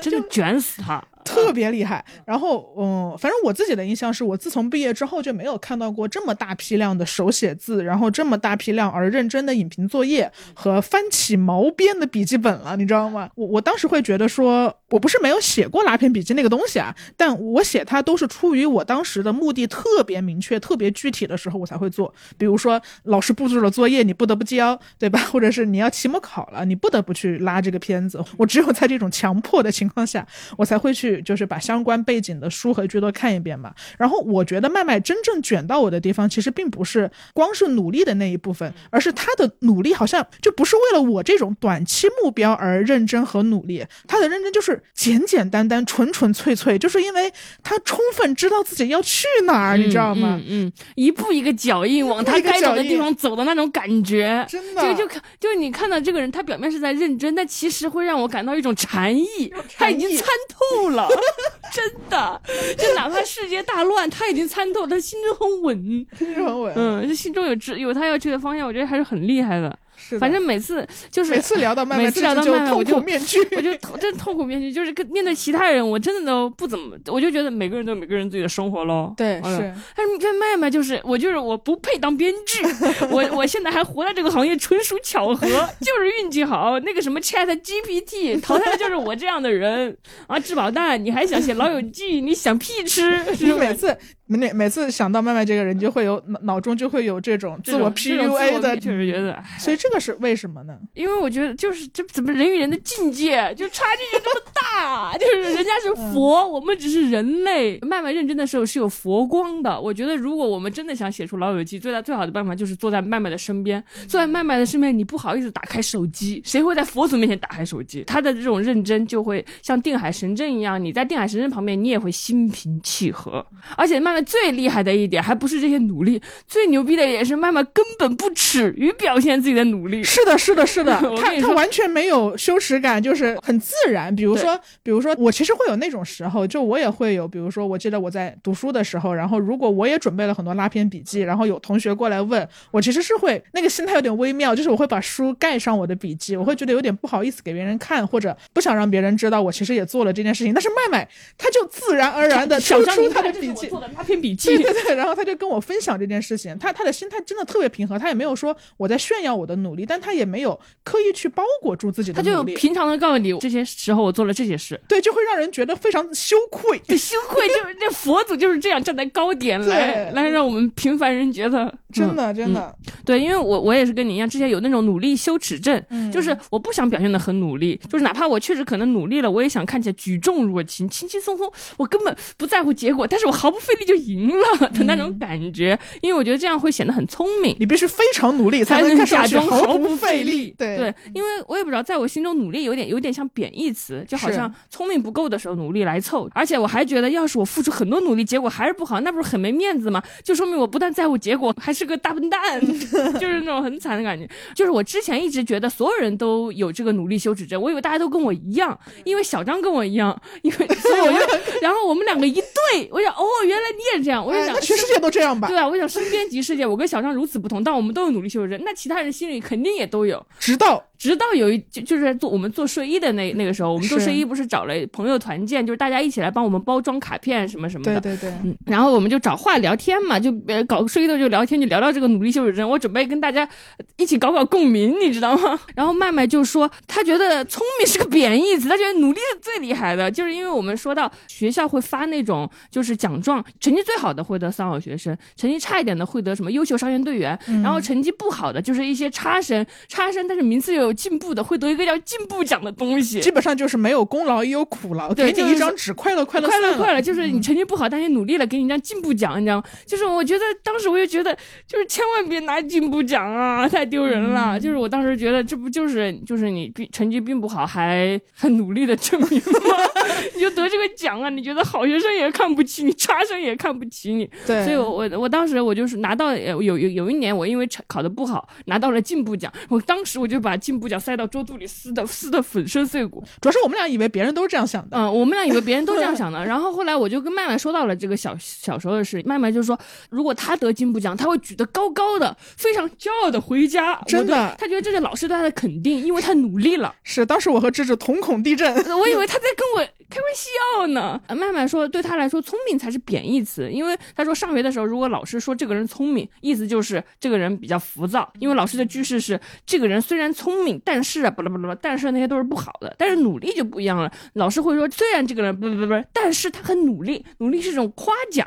真的 卷死他。特别厉害。然后，嗯，反正我自己的印象是我自从毕业之后就没有看到过这么大批量的手写字，然后这么大批量而认真的影评作业和翻起毛边的笔记本了，你知道吗？我我当时会觉得说，我不是没有写过拉片笔记那个东西啊，但我写它都是出于我当时的目的特别明确、特别具体的时候我才会做。比如说老师布置了作业，你不得不交，对吧？或者是你要期末考了，你不得不去拉这个片子。我只有在这种强迫的情况下，我才会去就是把相关背景的书和剧都看一遍嘛。然后我觉得麦麦真正卷到我的地方，其实并不是光是努力的那一部分，而是他的努力好像就不是为了我这种短期目标而认真和努力，他的认真就是简简单单、纯纯粹粹，就是因为他充分知道自己要去哪儿，你知道吗？嗯，嗯一步一个脚印往他该走的地方走的那种感觉，真的就就看，就是你看到这个人，他表面是在认真，但其实会让我感到一种禅意，他已经参透了，真的，就哪怕世界大乱，他已经参透，他心中很稳，心中很稳。嗯，就心中有知，有他要去的方向，我觉得还是很厉害的。是，反正每次就是每次聊到麦麦，每次聊到就麦麦，我痛就苦面具。我就真痛苦面具，就是跟面对其他人，我真的都不怎么，我就觉得每个人都有每个人自己的生活喽。对，嗯是但是你看麦麦就是我，就是我不配当编剧，我我现在还活在这个行业，纯属巧合，就是运气好。那个什么 Chat GPT 淘汰的就是我这样的人 啊！质保蛋，你还想写《老友记》？你想屁吃？是？每次每每次想到麦麦这个人，就会有脑脑中就会有这种自我 PUA 的，确实觉得，所以这个是为什么呢？因为我觉得就是这怎么人与人的境界就差距就这么大，就是人家是佛，我们只是人类。麦麦认真的时候是有佛光的。我觉得如果我们真的想写出《老友记》，最大最好的办法就是坐在麦麦的身边，坐在麦麦的身边，你不好意思打开手机，谁会在佛祖面前打开手机？他的这种认真就会像定海神针一样，你在定海神针旁边，你也会心平气和。而且麦麦最厉害的一点，还不是这些努力，最牛逼的也是麦麦根本不耻于表现自己的努力。是的，是的，是的，他他完全没有羞耻感，就是很自然。比如说，比如说，我其实会有那种时候，就我也会有，比如说，我记得我在读书的时候，然后如果我也准备了很多拉片笔记，然后有同学过来问我，其实是会那个心态有点微妙，就是我会把书盖上我的笔记，我会觉得有点不好意思给别人看，或者不想让别人知道我其实也做了这件事情。但是麦麦他就自然而然的抽出他的笔记，我做的拉片笔记。对对对，然后他就跟我分享这件事情，他他的心态真的特别平和，他也没有说我在炫耀我的努力，但他也没有刻意去包裹住自己的努力。他就，平常的告诉你，这些时候我做了这些事，对，就会让人觉得非常羞愧。对羞愧 就是这佛祖就是这样站在高点来来让我们平凡人觉得真的真的，对，因为我我也是跟你一样，之前有那种努力羞耻症，嗯。就是我不想表现的很努力，就是哪怕我确实可能努力了，我也想看起来举重若轻、轻轻松松，我根本不在乎结果，但是我毫不费力就赢了的那种感觉，因为我觉得这样会显得很聪明。你必须非常努力才能假装毫不费力。对对，因为我也不知道，在我心中努力有点有点像贬义词，就好像聪明不够的时候努力来凑。而且我还觉得，要是我付出很多努力，结果还是不好，那不是很没面子吗？就说明我不但在乎结果，还是个大笨蛋，就是那种很惨的感觉。就是我之前一直觉得所有人都有这个努力羞耻症，我以为大家都跟我一样，因为小张跟我一样，因为所以我就，然后我们两个一对，我想哦，原来你也这样，我就哎想那全世界都这样吧？对啊，我想身边即世界，我跟小张如此不同，但我们都有努力修正，那其他人心里肯定也都有。直到直到有一就就是在做我们做睡衣的那那个时候，我们做睡衣不是找了朋友团建，就是大家一起来帮我们包装卡片什么什么的。对对对，嗯，然后我们就找话聊天嘛，就呃搞睡衣的就聊天，就聊到这个努力羞耻症。我准备跟大家一起搞搞共鸣，你知道吗？然后麦麦就说，他觉得聪明是个贬义词，他觉得努力是最厉害的，就是因为我们说到学校会发那种就是奖状，成绩最好的会得三好学生，成绩差一点的会得什么优秀少先队员，然后成绩不好的就是一些差生，差生但是名次又有进步的会得一个叫进步奖的东西。基本上就是没有功劳也有苦劳，给你一张纸，快乐快乐快乐快乐，就是你成绩不好，但你努力了，给你一张进步奖，你知道吗？就是我觉得当时我就觉得，就是千万别拿进步奖啊，太丢人了。就是我当时觉得，这不就是就是你并成绩并不好，还很努力的证明吗？你就得这个奖啊？你觉得好学生也看不起你，差生也看不起你。对，所以我我我当时我就是拿到有有有一年我因为考的不好，拿到了进步奖，我当时我就把进步奖塞到桌肚里撕的撕的粉身碎骨。主要是我们俩以为别人都是这样想的，嗯，我们俩以为别人都这样想的。然后后来我就跟麦麦说到了这个小小时候的事，麦麦就说，如果他得金步奖，他会举得高高的，非常骄傲的回家。真的，他觉得这是老师对他的肯定，因为他努力了。是，当时我和芝芝瞳孔地震，我以为他在跟我开玩笑呢。麦麦说，对他来说，聪明才是贬义词，因为他说上学的时候，如果老师说这个人聪明，意思就是这个人比较浮躁，因为老师的句式是这个人虽然聪明，但是啊，不啦不啦，但是那些都是不好的，但是努力就不一样了。老师会说，虽然这个人不不不，但是他很努力，努力是一种夸奖。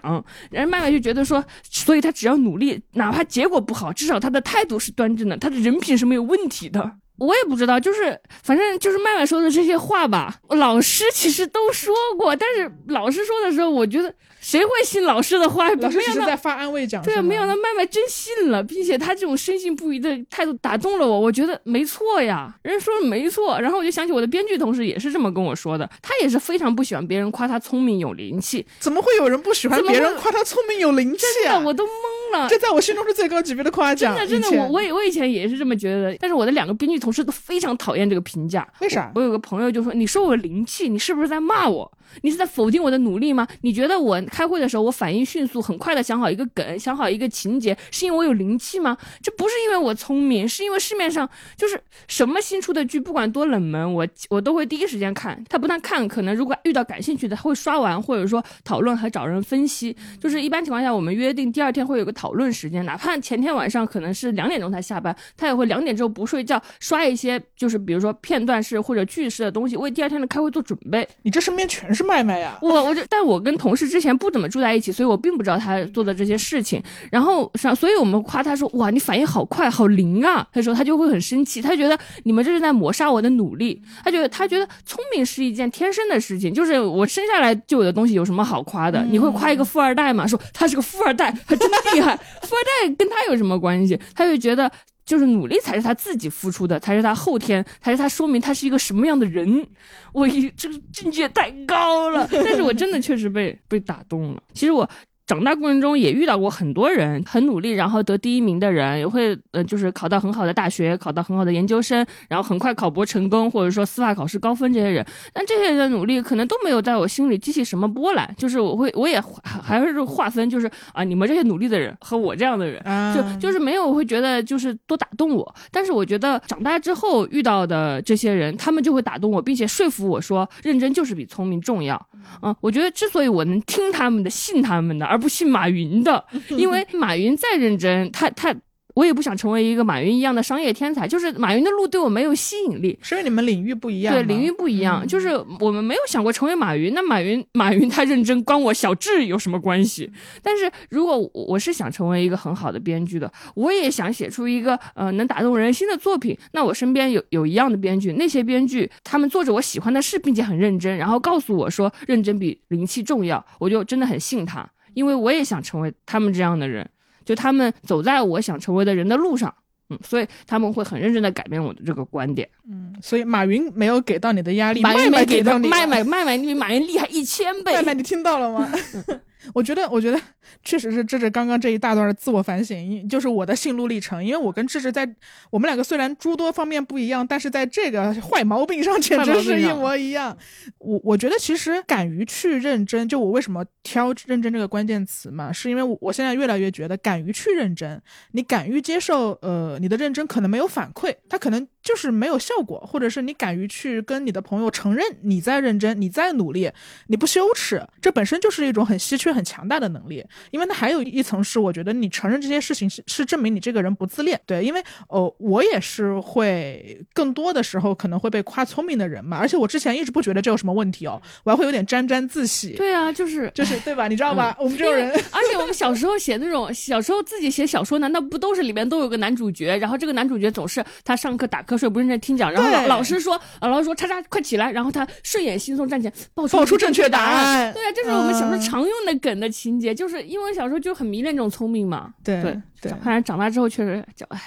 然后麦麦就觉得说，所以他只要努力，哪怕结果不好，至少他的态度是端正的，他的人品是没有问题的。我也不知道，就是反正就是麦麦说的这些话吧，老师其实都说过，但是老师说的时候，我觉得。谁会信老师的话？老师只是在发安慰奖。对，没想到麦麦真信了，并且他这种深信不疑的态度打动了我。我觉得没错呀，人家说的没错。然后我就想起我的编剧同事也是这么跟我说的，他也是非常不喜欢别人夸他聪明有灵气。怎么会有人不喜欢别人夸他聪明有灵气啊？我都懵了。这在我心中是最高级别的夸奖。真的，真的，我我我以前也是这么觉得的。但是我的两个编剧同事都非常讨厌这个评价。为啥？我有个朋友就说：“你说我灵气，你是不是在骂我？”你是在否定我的努力吗？你觉得我开会的时候我反应迅速，很快的想好一个梗，想好一个情节，是因为我有灵气吗？这不是因为我聪明，是因为市面上就是什么新出的剧，不管多冷门，我我都会第一时间看。他不但看，可能如果遇到感兴趣的，他会刷完，或者说讨论还找人分析。就是一般情况下，我们约定第二天会有个讨论时间，哪怕前天晚上可能是两点钟才下班，他也会两点之后不睡觉，刷一些就是比如说片段式或者句式的东西，为第二天的开会做准备。你这身边全是。麦麦呀，我我就，但我跟同事之前不怎么住在一起，所以我并不知道他做的这些事情。然后上，所以我们夸他说，哇，你反应好快，好灵啊。他说他就会很生气，他觉得你们这是在抹杀我的努力。他觉得他觉得聪明是一件天生的事情，就是我生下来就有的东西，有什么好夸的？你会夸一个富二代吗？说他是个富二代，他 真的厉害。富二代跟他有什么关系？他就觉得。就是努力才是他自己付出的，才是他后天，才是他说明他是一个什么样的人。我一这个境界太高了，但是我真的确实被被打动了。其实我。长大过程中也遇到过很多人很努力，然后得第一名的人，也会呃就是考到很好的大学，考到很好的研究生，然后很快考博成功，或者说司法考试高分这些人。但这些人的努力可能都没有在我心里激起什么波澜，就是我会我也还是划分，就是啊你们这些努力的人和我这样的人，就就是没有会觉得就是多打动我。但是我觉得长大之后遇到的这些人，他们就会打动我，并且说服我说认真就是比聪明重要。嗯，我觉得之所以我能听他们的，信他们的。而不信马云的，因为马云再认真，他他。我也不想成为一个马云一样的商业天才，就是马云的路对我没有吸引力，是因为你们领域不一样。对，领域不一样，就是我们没有想过成为马云。那马云，马云他认真，关我小智有什么关系？但是如果我是想成为一个很好的编剧的，我也想写出一个呃能打动人心的作品。那我身边有有一样的编剧，那些编剧他们做着我喜欢的事，并且很认真，然后告诉我说认真比灵气重要，我就真的很信他，因为我也想成为他们这样的人。就他们走在我想成为的人的路上，嗯，所以他们会很认真的改变我的这个观点，嗯，所以马云没有给到你的压力，马云没给到你，麦麦麦麦你比马云厉害一千倍，麦麦你听到了吗？我觉得，我觉得确实是智智刚刚这一大段的自我反省，就是我的心路历程。因为我跟智智在我们两个虽然诸多方面不一样，但是在这个坏毛病上简直是一模一样。我我觉得其实敢于去认真，就我为什么挑认真这个关键词嘛，是因为我现在越来越觉得敢于去认真，你敢于接受，呃，你的认真可能没有反馈，他可能。就是没有效果，或者是你敢于去跟你的朋友承认你在认真，你在努力，你不羞耻，这本身就是一种很稀缺、很强大的能力。因为它还有一层是，我觉得你承认这些事情是是证明你这个人不自恋。对，因为哦，我也是会更多的时候可能会被夸聪明的人嘛，而且我之前一直不觉得这有什么问题哦，我还会有点沾沾自喜。对啊，就是就是对吧？你知道吧？我们这种人，而且我们小时候写那种小时候自己写小说，难道不都是里面都有个男主角？然后这个男主角总是他上课打瞌睡，不认真听讲。然后老老师说，老师说叉叉快起来，然后他睡眼惺忪站起来，报报出正确答案。对啊，这是我们小时候常用的梗的情节，就是因为小时候就很迷恋这种聪明嘛。对对，看来长大之后确实叫哎，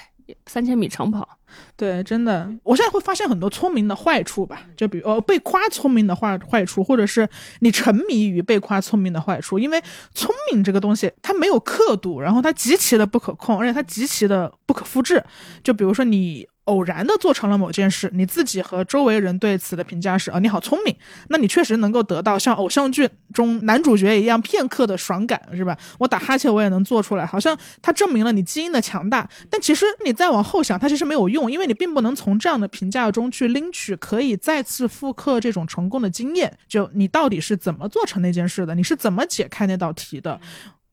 三千米长跑。对，真的，我现在会发现很多聪明的坏处吧，就比如呃被夸聪明的坏坏处，或者是你沉迷于被夸聪明的坏处，因为聪明这个东西它没有刻度，然后它极其的不可控，而且它极其的不可复制。就比如说你。偶然的做成了某件事，你自己和周围人对此的评价是啊，你好聪明，那你确实能够得到像偶像剧中男主角一样片刻的爽感，是吧？我打哈欠我也能做出来，好像它证明了你基因的强大。但其实你再往后想，它其实没有用，因为你并不能从这样的评价中去拎取可以再次复刻这种成功的经验。就你到底是怎么做成那件事的？你是怎么解开那道题的？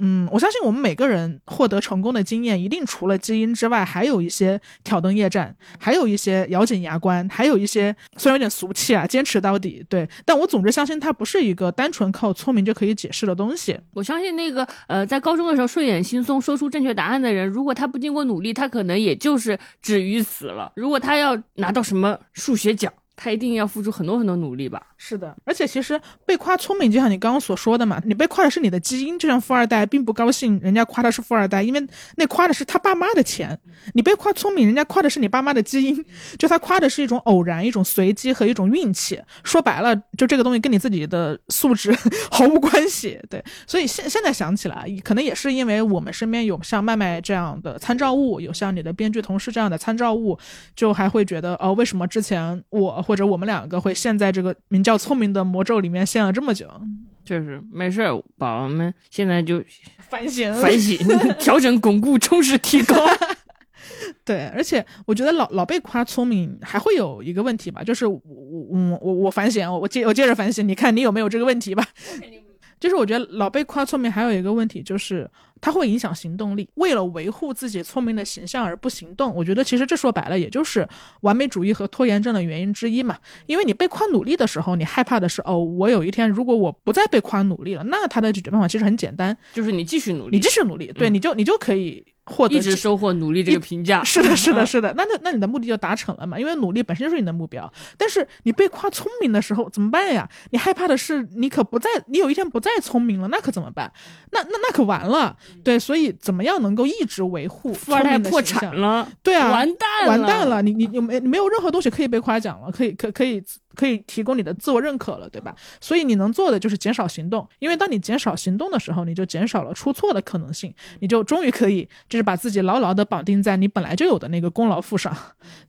嗯，我相信我们每个人获得成功的经验，一定除了基因之外，还有一些挑灯夜战，还有一些咬紧牙关，还有一些虽然有点俗气啊，坚持到底。对，但我总之相信它不是一个单纯靠聪明就可以解释的东西。我相信那个呃，在高中的时候睡眼惺忪说出正确答案的人，如果他不经过努力，他可能也就是止于死了。如果他要拿到什么数学奖，他一定要付出很多很多努力吧。是的，而且其实被夸聪明，就像你刚刚所说的嘛，你被夸的是你的基因，就像富二代并不高兴人家夸他是富二代，因为那夸的是他爸妈的钱。你被夸聪明，人家夸的是你爸妈的基因，就他夸的是一种偶然、一种随机和一种运气。说白了，就这个东西跟你自己的素质 毫无关系。对，所以现现在想起来，可能也是因为我们身边有像麦麦这样的参照物，有像你的编剧同事这样的参照物，就还会觉得，哦，为什么之前我或者我们两个会陷在这个名叫。聪明的魔咒里面陷了这么久，确实没事儿，宝宝们现在就反省反省，调整、巩固、充实、提高。对，而且我觉得老老被夸聪明，还会有一个问题吧，就是我我我我反省，我接我接着反省，你看你有没有这个问题吧？就是我觉得老被夸聪明，还有一个问题就是。它会影响行动力。为了维护自己聪明的形象而不行动，我觉得其实这说白了也就是完美主义和拖延症的原因之一嘛。因为你被夸努力的时候，你害怕的是哦，我有一天如果我不再被夸努力了，那他的解决办法其实很简单，就是你继续努力，你继续努力，对，你就你就可以。获得一直收获努力这个评价，是的，是的，是的。那那那你的目的就达成了嘛？因为努力本身就是你的目标。但是你被夸聪明的时候怎么办呀？你害怕的是你可不再，你有一天不再聪明了，那可怎么办？那那那可完了。对，所以怎么样能够一直维护？富二代破产了，对啊，完蛋了，完蛋了。你你你没没有任何东西可以被夸奖了，可以可可以。可以提供你的自我认可了，对吧？所以你能做的就是减少行动，因为当你减少行动的时候，你就减少了出错的可能性，你就终于可以就是把自己牢牢的绑定在你本来就有的那个功劳簿上，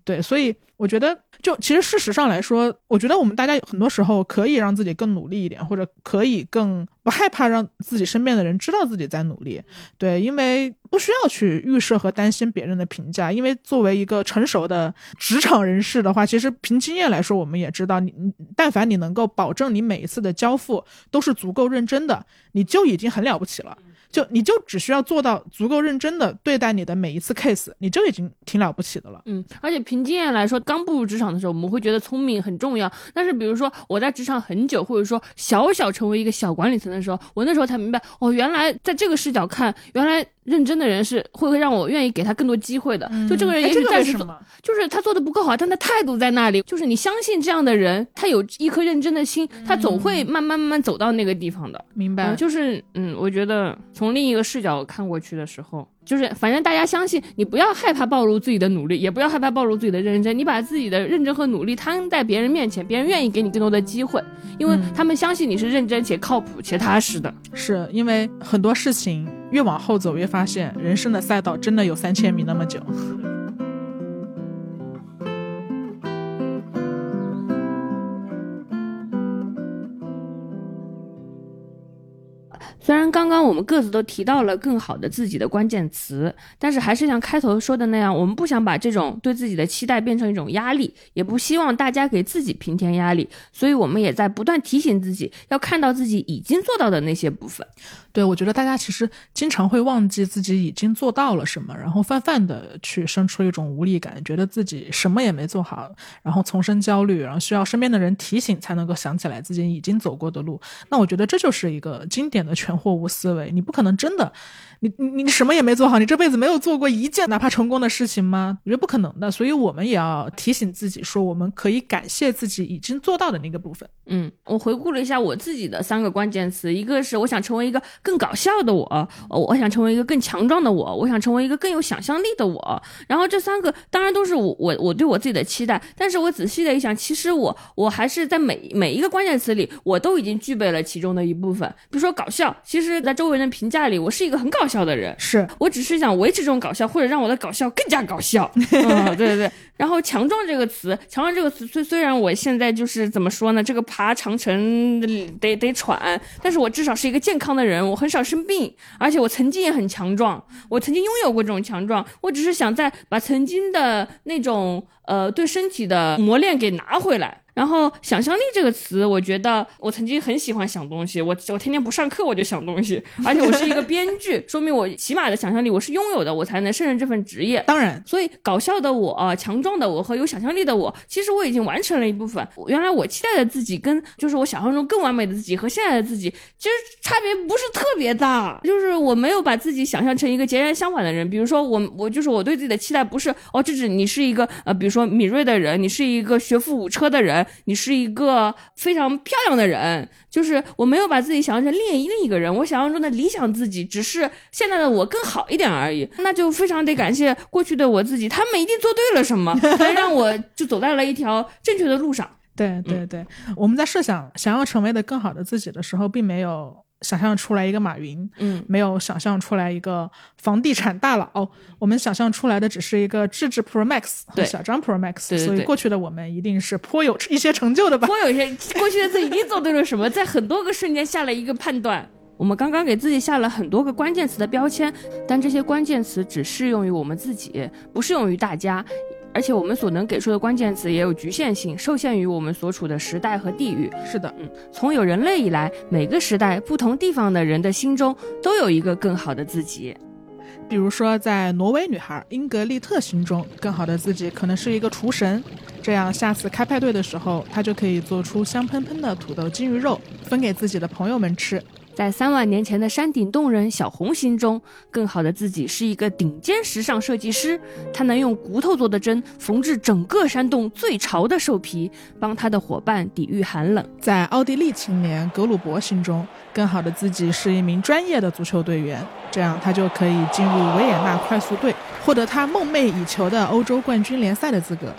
对，所以。我觉得，就其实事实上来说，我觉得我们大家很多时候可以让自己更努力一点，或者可以更不害怕让自己身边的人知道自己在努力。对，因为不需要去预设和担心别人的评价。因为作为一个成熟的职场人士的话，其实凭经验来说，我们也知道，你但凡你能够保证你每一次的交付都是足够认真的，你就已经很了不起了。就你就只需要做到足够认真的对待你的每一次 case，你就已经挺了不起的了。嗯，而且凭经验来说，刚步入职场的时候，我们会觉得聪明很重要。但是比如说我在职场很久，或者说小小成为一个小管理层的时候，我那时候才明白，哦，原来在这个视角看，原来。认真的人是会会让我愿意给他更多机会的。就这个人也许暂时就是他做的不够好，但他态度在那里。就是你相信这样的人，他有一颗认真的心，他总会慢慢慢慢走到那个地方的。明白。就是嗯，我觉得从另一个视角看过去的时候。就是反正大家相信你，不要害怕暴露自己的努力，也不要害怕暴露自己的认真。你把自己的认真和努力摊在别人面前，别人愿意给你更多的机会，因为他们相信你是认真且靠谱且踏实的。是因为很多事情越往后走，越发现人生的赛道真的有三千米那么久。虽然刚刚我们各自都提到了更好的自己的关键词，但是还是像开头说的那样，我们不想把这种对自己的期待变成一种压力，也不希望大家给自己平添压力，所以我们也在不断提醒自己，要看到自己已经做到的那些部分。对，我觉得大家其实经常会忘记自己已经做到了什么，然后泛泛的去生出一种无力感，觉得自己什么也没做好，然后丛生焦虑，然后需要身边的人提醒才能够想起来自己已经走过的路。那我觉得这就是一个经典的全货物思维，你不可能真的。你你什么也没做好，你这辈子没有做过一件哪怕成功的事情吗？我觉得不可能的，所以我们也要提醒自己说，我们可以感谢自己已经做到的那个部分。嗯，我回顾了一下我自己的三个关键词，一个是我想成为一个更搞笑的我，我想成为一个更强壮的我，我想成为一个更有想象力的我。然后这三个当然都是我我我对我自己的期待，但是我仔细的一想，其实我我还是在每每一个关键词里，我都已经具备了其中的一部分。比如说搞笑，其实在周围人的评价里，我是一个很搞笑的人，是。我只是想维持这种搞笑，或者让我的搞笑更加搞笑。嗯，对对对。然后强壮这个词，强壮这个词虽虽然我现在就是怎么说呢，这个爬长城得得喘，但是我至少是一个健康的人，我很少生病，而且我曾经也很强壮，我曾经拥有过这种强壮，我只是想在把曾经的那种呃对身体的磨练给拿回来。然后想象力这个词，我觉得我曾经很喜欢想东西，我我天天不上课我就想东西，而且我是一个编剧，说明我起码的想象力我是拥有的，我才能胜任这份职业。当然，所以搞笑的我、强壮的我和有想象力的我，其实我已经完成了一部分。原来我期待的自己跟就是我想象中更完美的自己和现在的自己，其实差别不是特别大，就是我没有把自己想象成一个截然相反的人。比如说我我就是我对自己的期待不是哦，这是你是一个呃，比如说敏锐的人，你是一个学富五车的人。你是一个非常漂亮的人，就是我没有把自己想象成另一另一个人，我想象中的理想自己只是现在的我更好一点而已，那就非常得感谢过去的我自己，他们一定做对了什么，才让我就走在了一条正确的路上。对对对，我们在设想想要成为的更好的自己的时候，并没有。想象出来一个马云，嗯，没有想象出来一个房地产大佬，我们想象出来的只是一个智智 Pro Max 和小张 Pro Max，所以过去的我们一定是颇有一些成就的吧？颇有一些，过去的自己一定做对了什么，在很多个瞬间下了一个判断。我们刚刚给自己下了很多个关键词的标签，但这些关键词只适用于我们自己，不适用于大家。而且我们所能给出的关键词也有局限性，受限于我们所处的时代和地域。是的，嗯，从有人类以来，每个时代、不同地方的人的心中都有一个更好的自己。比如说，在挪威女孩英格丽特心中，更好的自己可能是一个厨神，这样下次开派对的时候，她就可以做出香喷喷的土豆金鱼肉，分给自己的朋友们吃。在三万年前的山顶洞人小红心中，更好的自己是一个顶尖时尚设计师。他能用骨头做的针缝制整个山洞最潮的兽皮，帮他的伙伴抵御寒冷。在奥地利青年格鲁伯心中，更好的自己是一名专业的足球队员，这样他就可以进入维也纳快速队，获得他梦寐以求的欧洲冠军联赛的资格。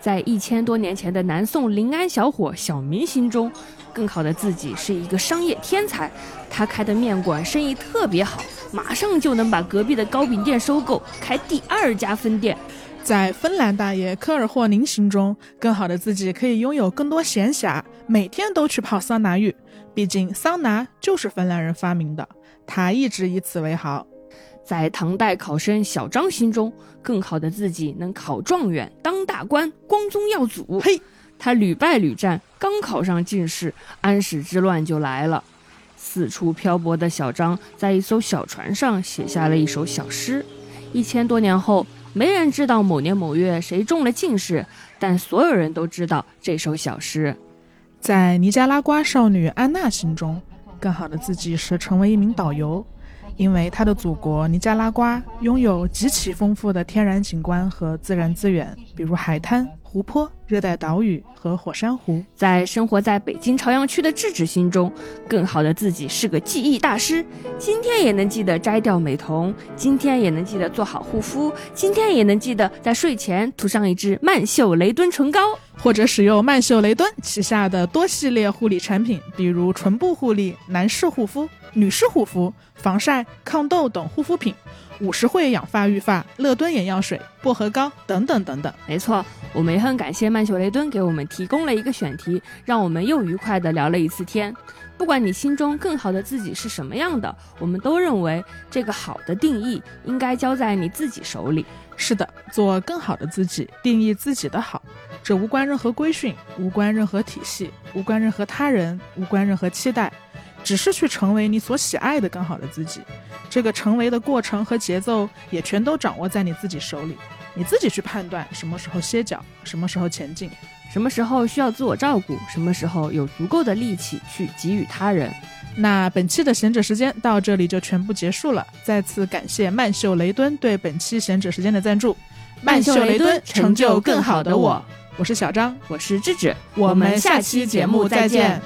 在一千多年前的南宋临安小伙小明心中，更好的自己是一个商业天才。他开的面馆生意特别好，马上就能把隔壁的糕饼店收购，开第二家分店。在芬兰大爷科尔霍宁心中，更好的自己可以拥有更多闲暇，每天都去泡桑拿浴。毕竟桑拿就是芬兰人发明的，他一直以此为豪。在唐代考生小张心中，更好的自己能考状元、当大官、光宗耀祖。嘿，他屡败屡战，刚考上进士，安史之乱就来了。四处漂泊的小张，在一艘小船上写下了一首小诗。一千多年后，没人知道某年某月谁中了进士，但所有人都知道这首小诗。在尼加拉瓜少女安娜心中，更好的自己是成为一名导游。因为他的祖国尼加拉瓜拥有极其丰富的天然景观和自然资源，比如海滩、湖泊、热带岛屿和火山湖。在生活在北京朝阳区的智智心中，更好的自己是个记忆大师，今天也能记得摘掉美瞳，今天也能记得做好护肤，今天也能记得在睡前涂上一支曼秀雷敦唇膏，或者使用曼秀雷敦旗下的多系列护理产品，比如唇部护理、男士护肤。女士护肤、防晒、抗痘等护肤品，五十惠养发育发、乐敦眼药水、薄荷膏等等等等。没错，我们也很感谢曼秀雷敦给我们提供了一个选题，让我们又愉快地聊了一次天。不管你心中更好的自己是什么样的，我们都认为这个好的定义应该交在你自己手里。是的，做更好的自己，定义自己的好，这无关任何规训，无关任何体系，无关任何他人，无关任何期待，只是去成为你所喜爱的更好的自己。这个成为的过程和节奏也全都掌握在你自己手里，你自己去判断什么时候歇脚，什么时候前进，什么时候需要自我照顾，什么时候有足够的力气去给予他人。那本期的贤者时间到这里就全部结束了。再次感谢曼秀雷敦对本期贤者时间的赞助。曼秀雷敦，成就更好的我。我是小张，我是智智，我们下期节目再见。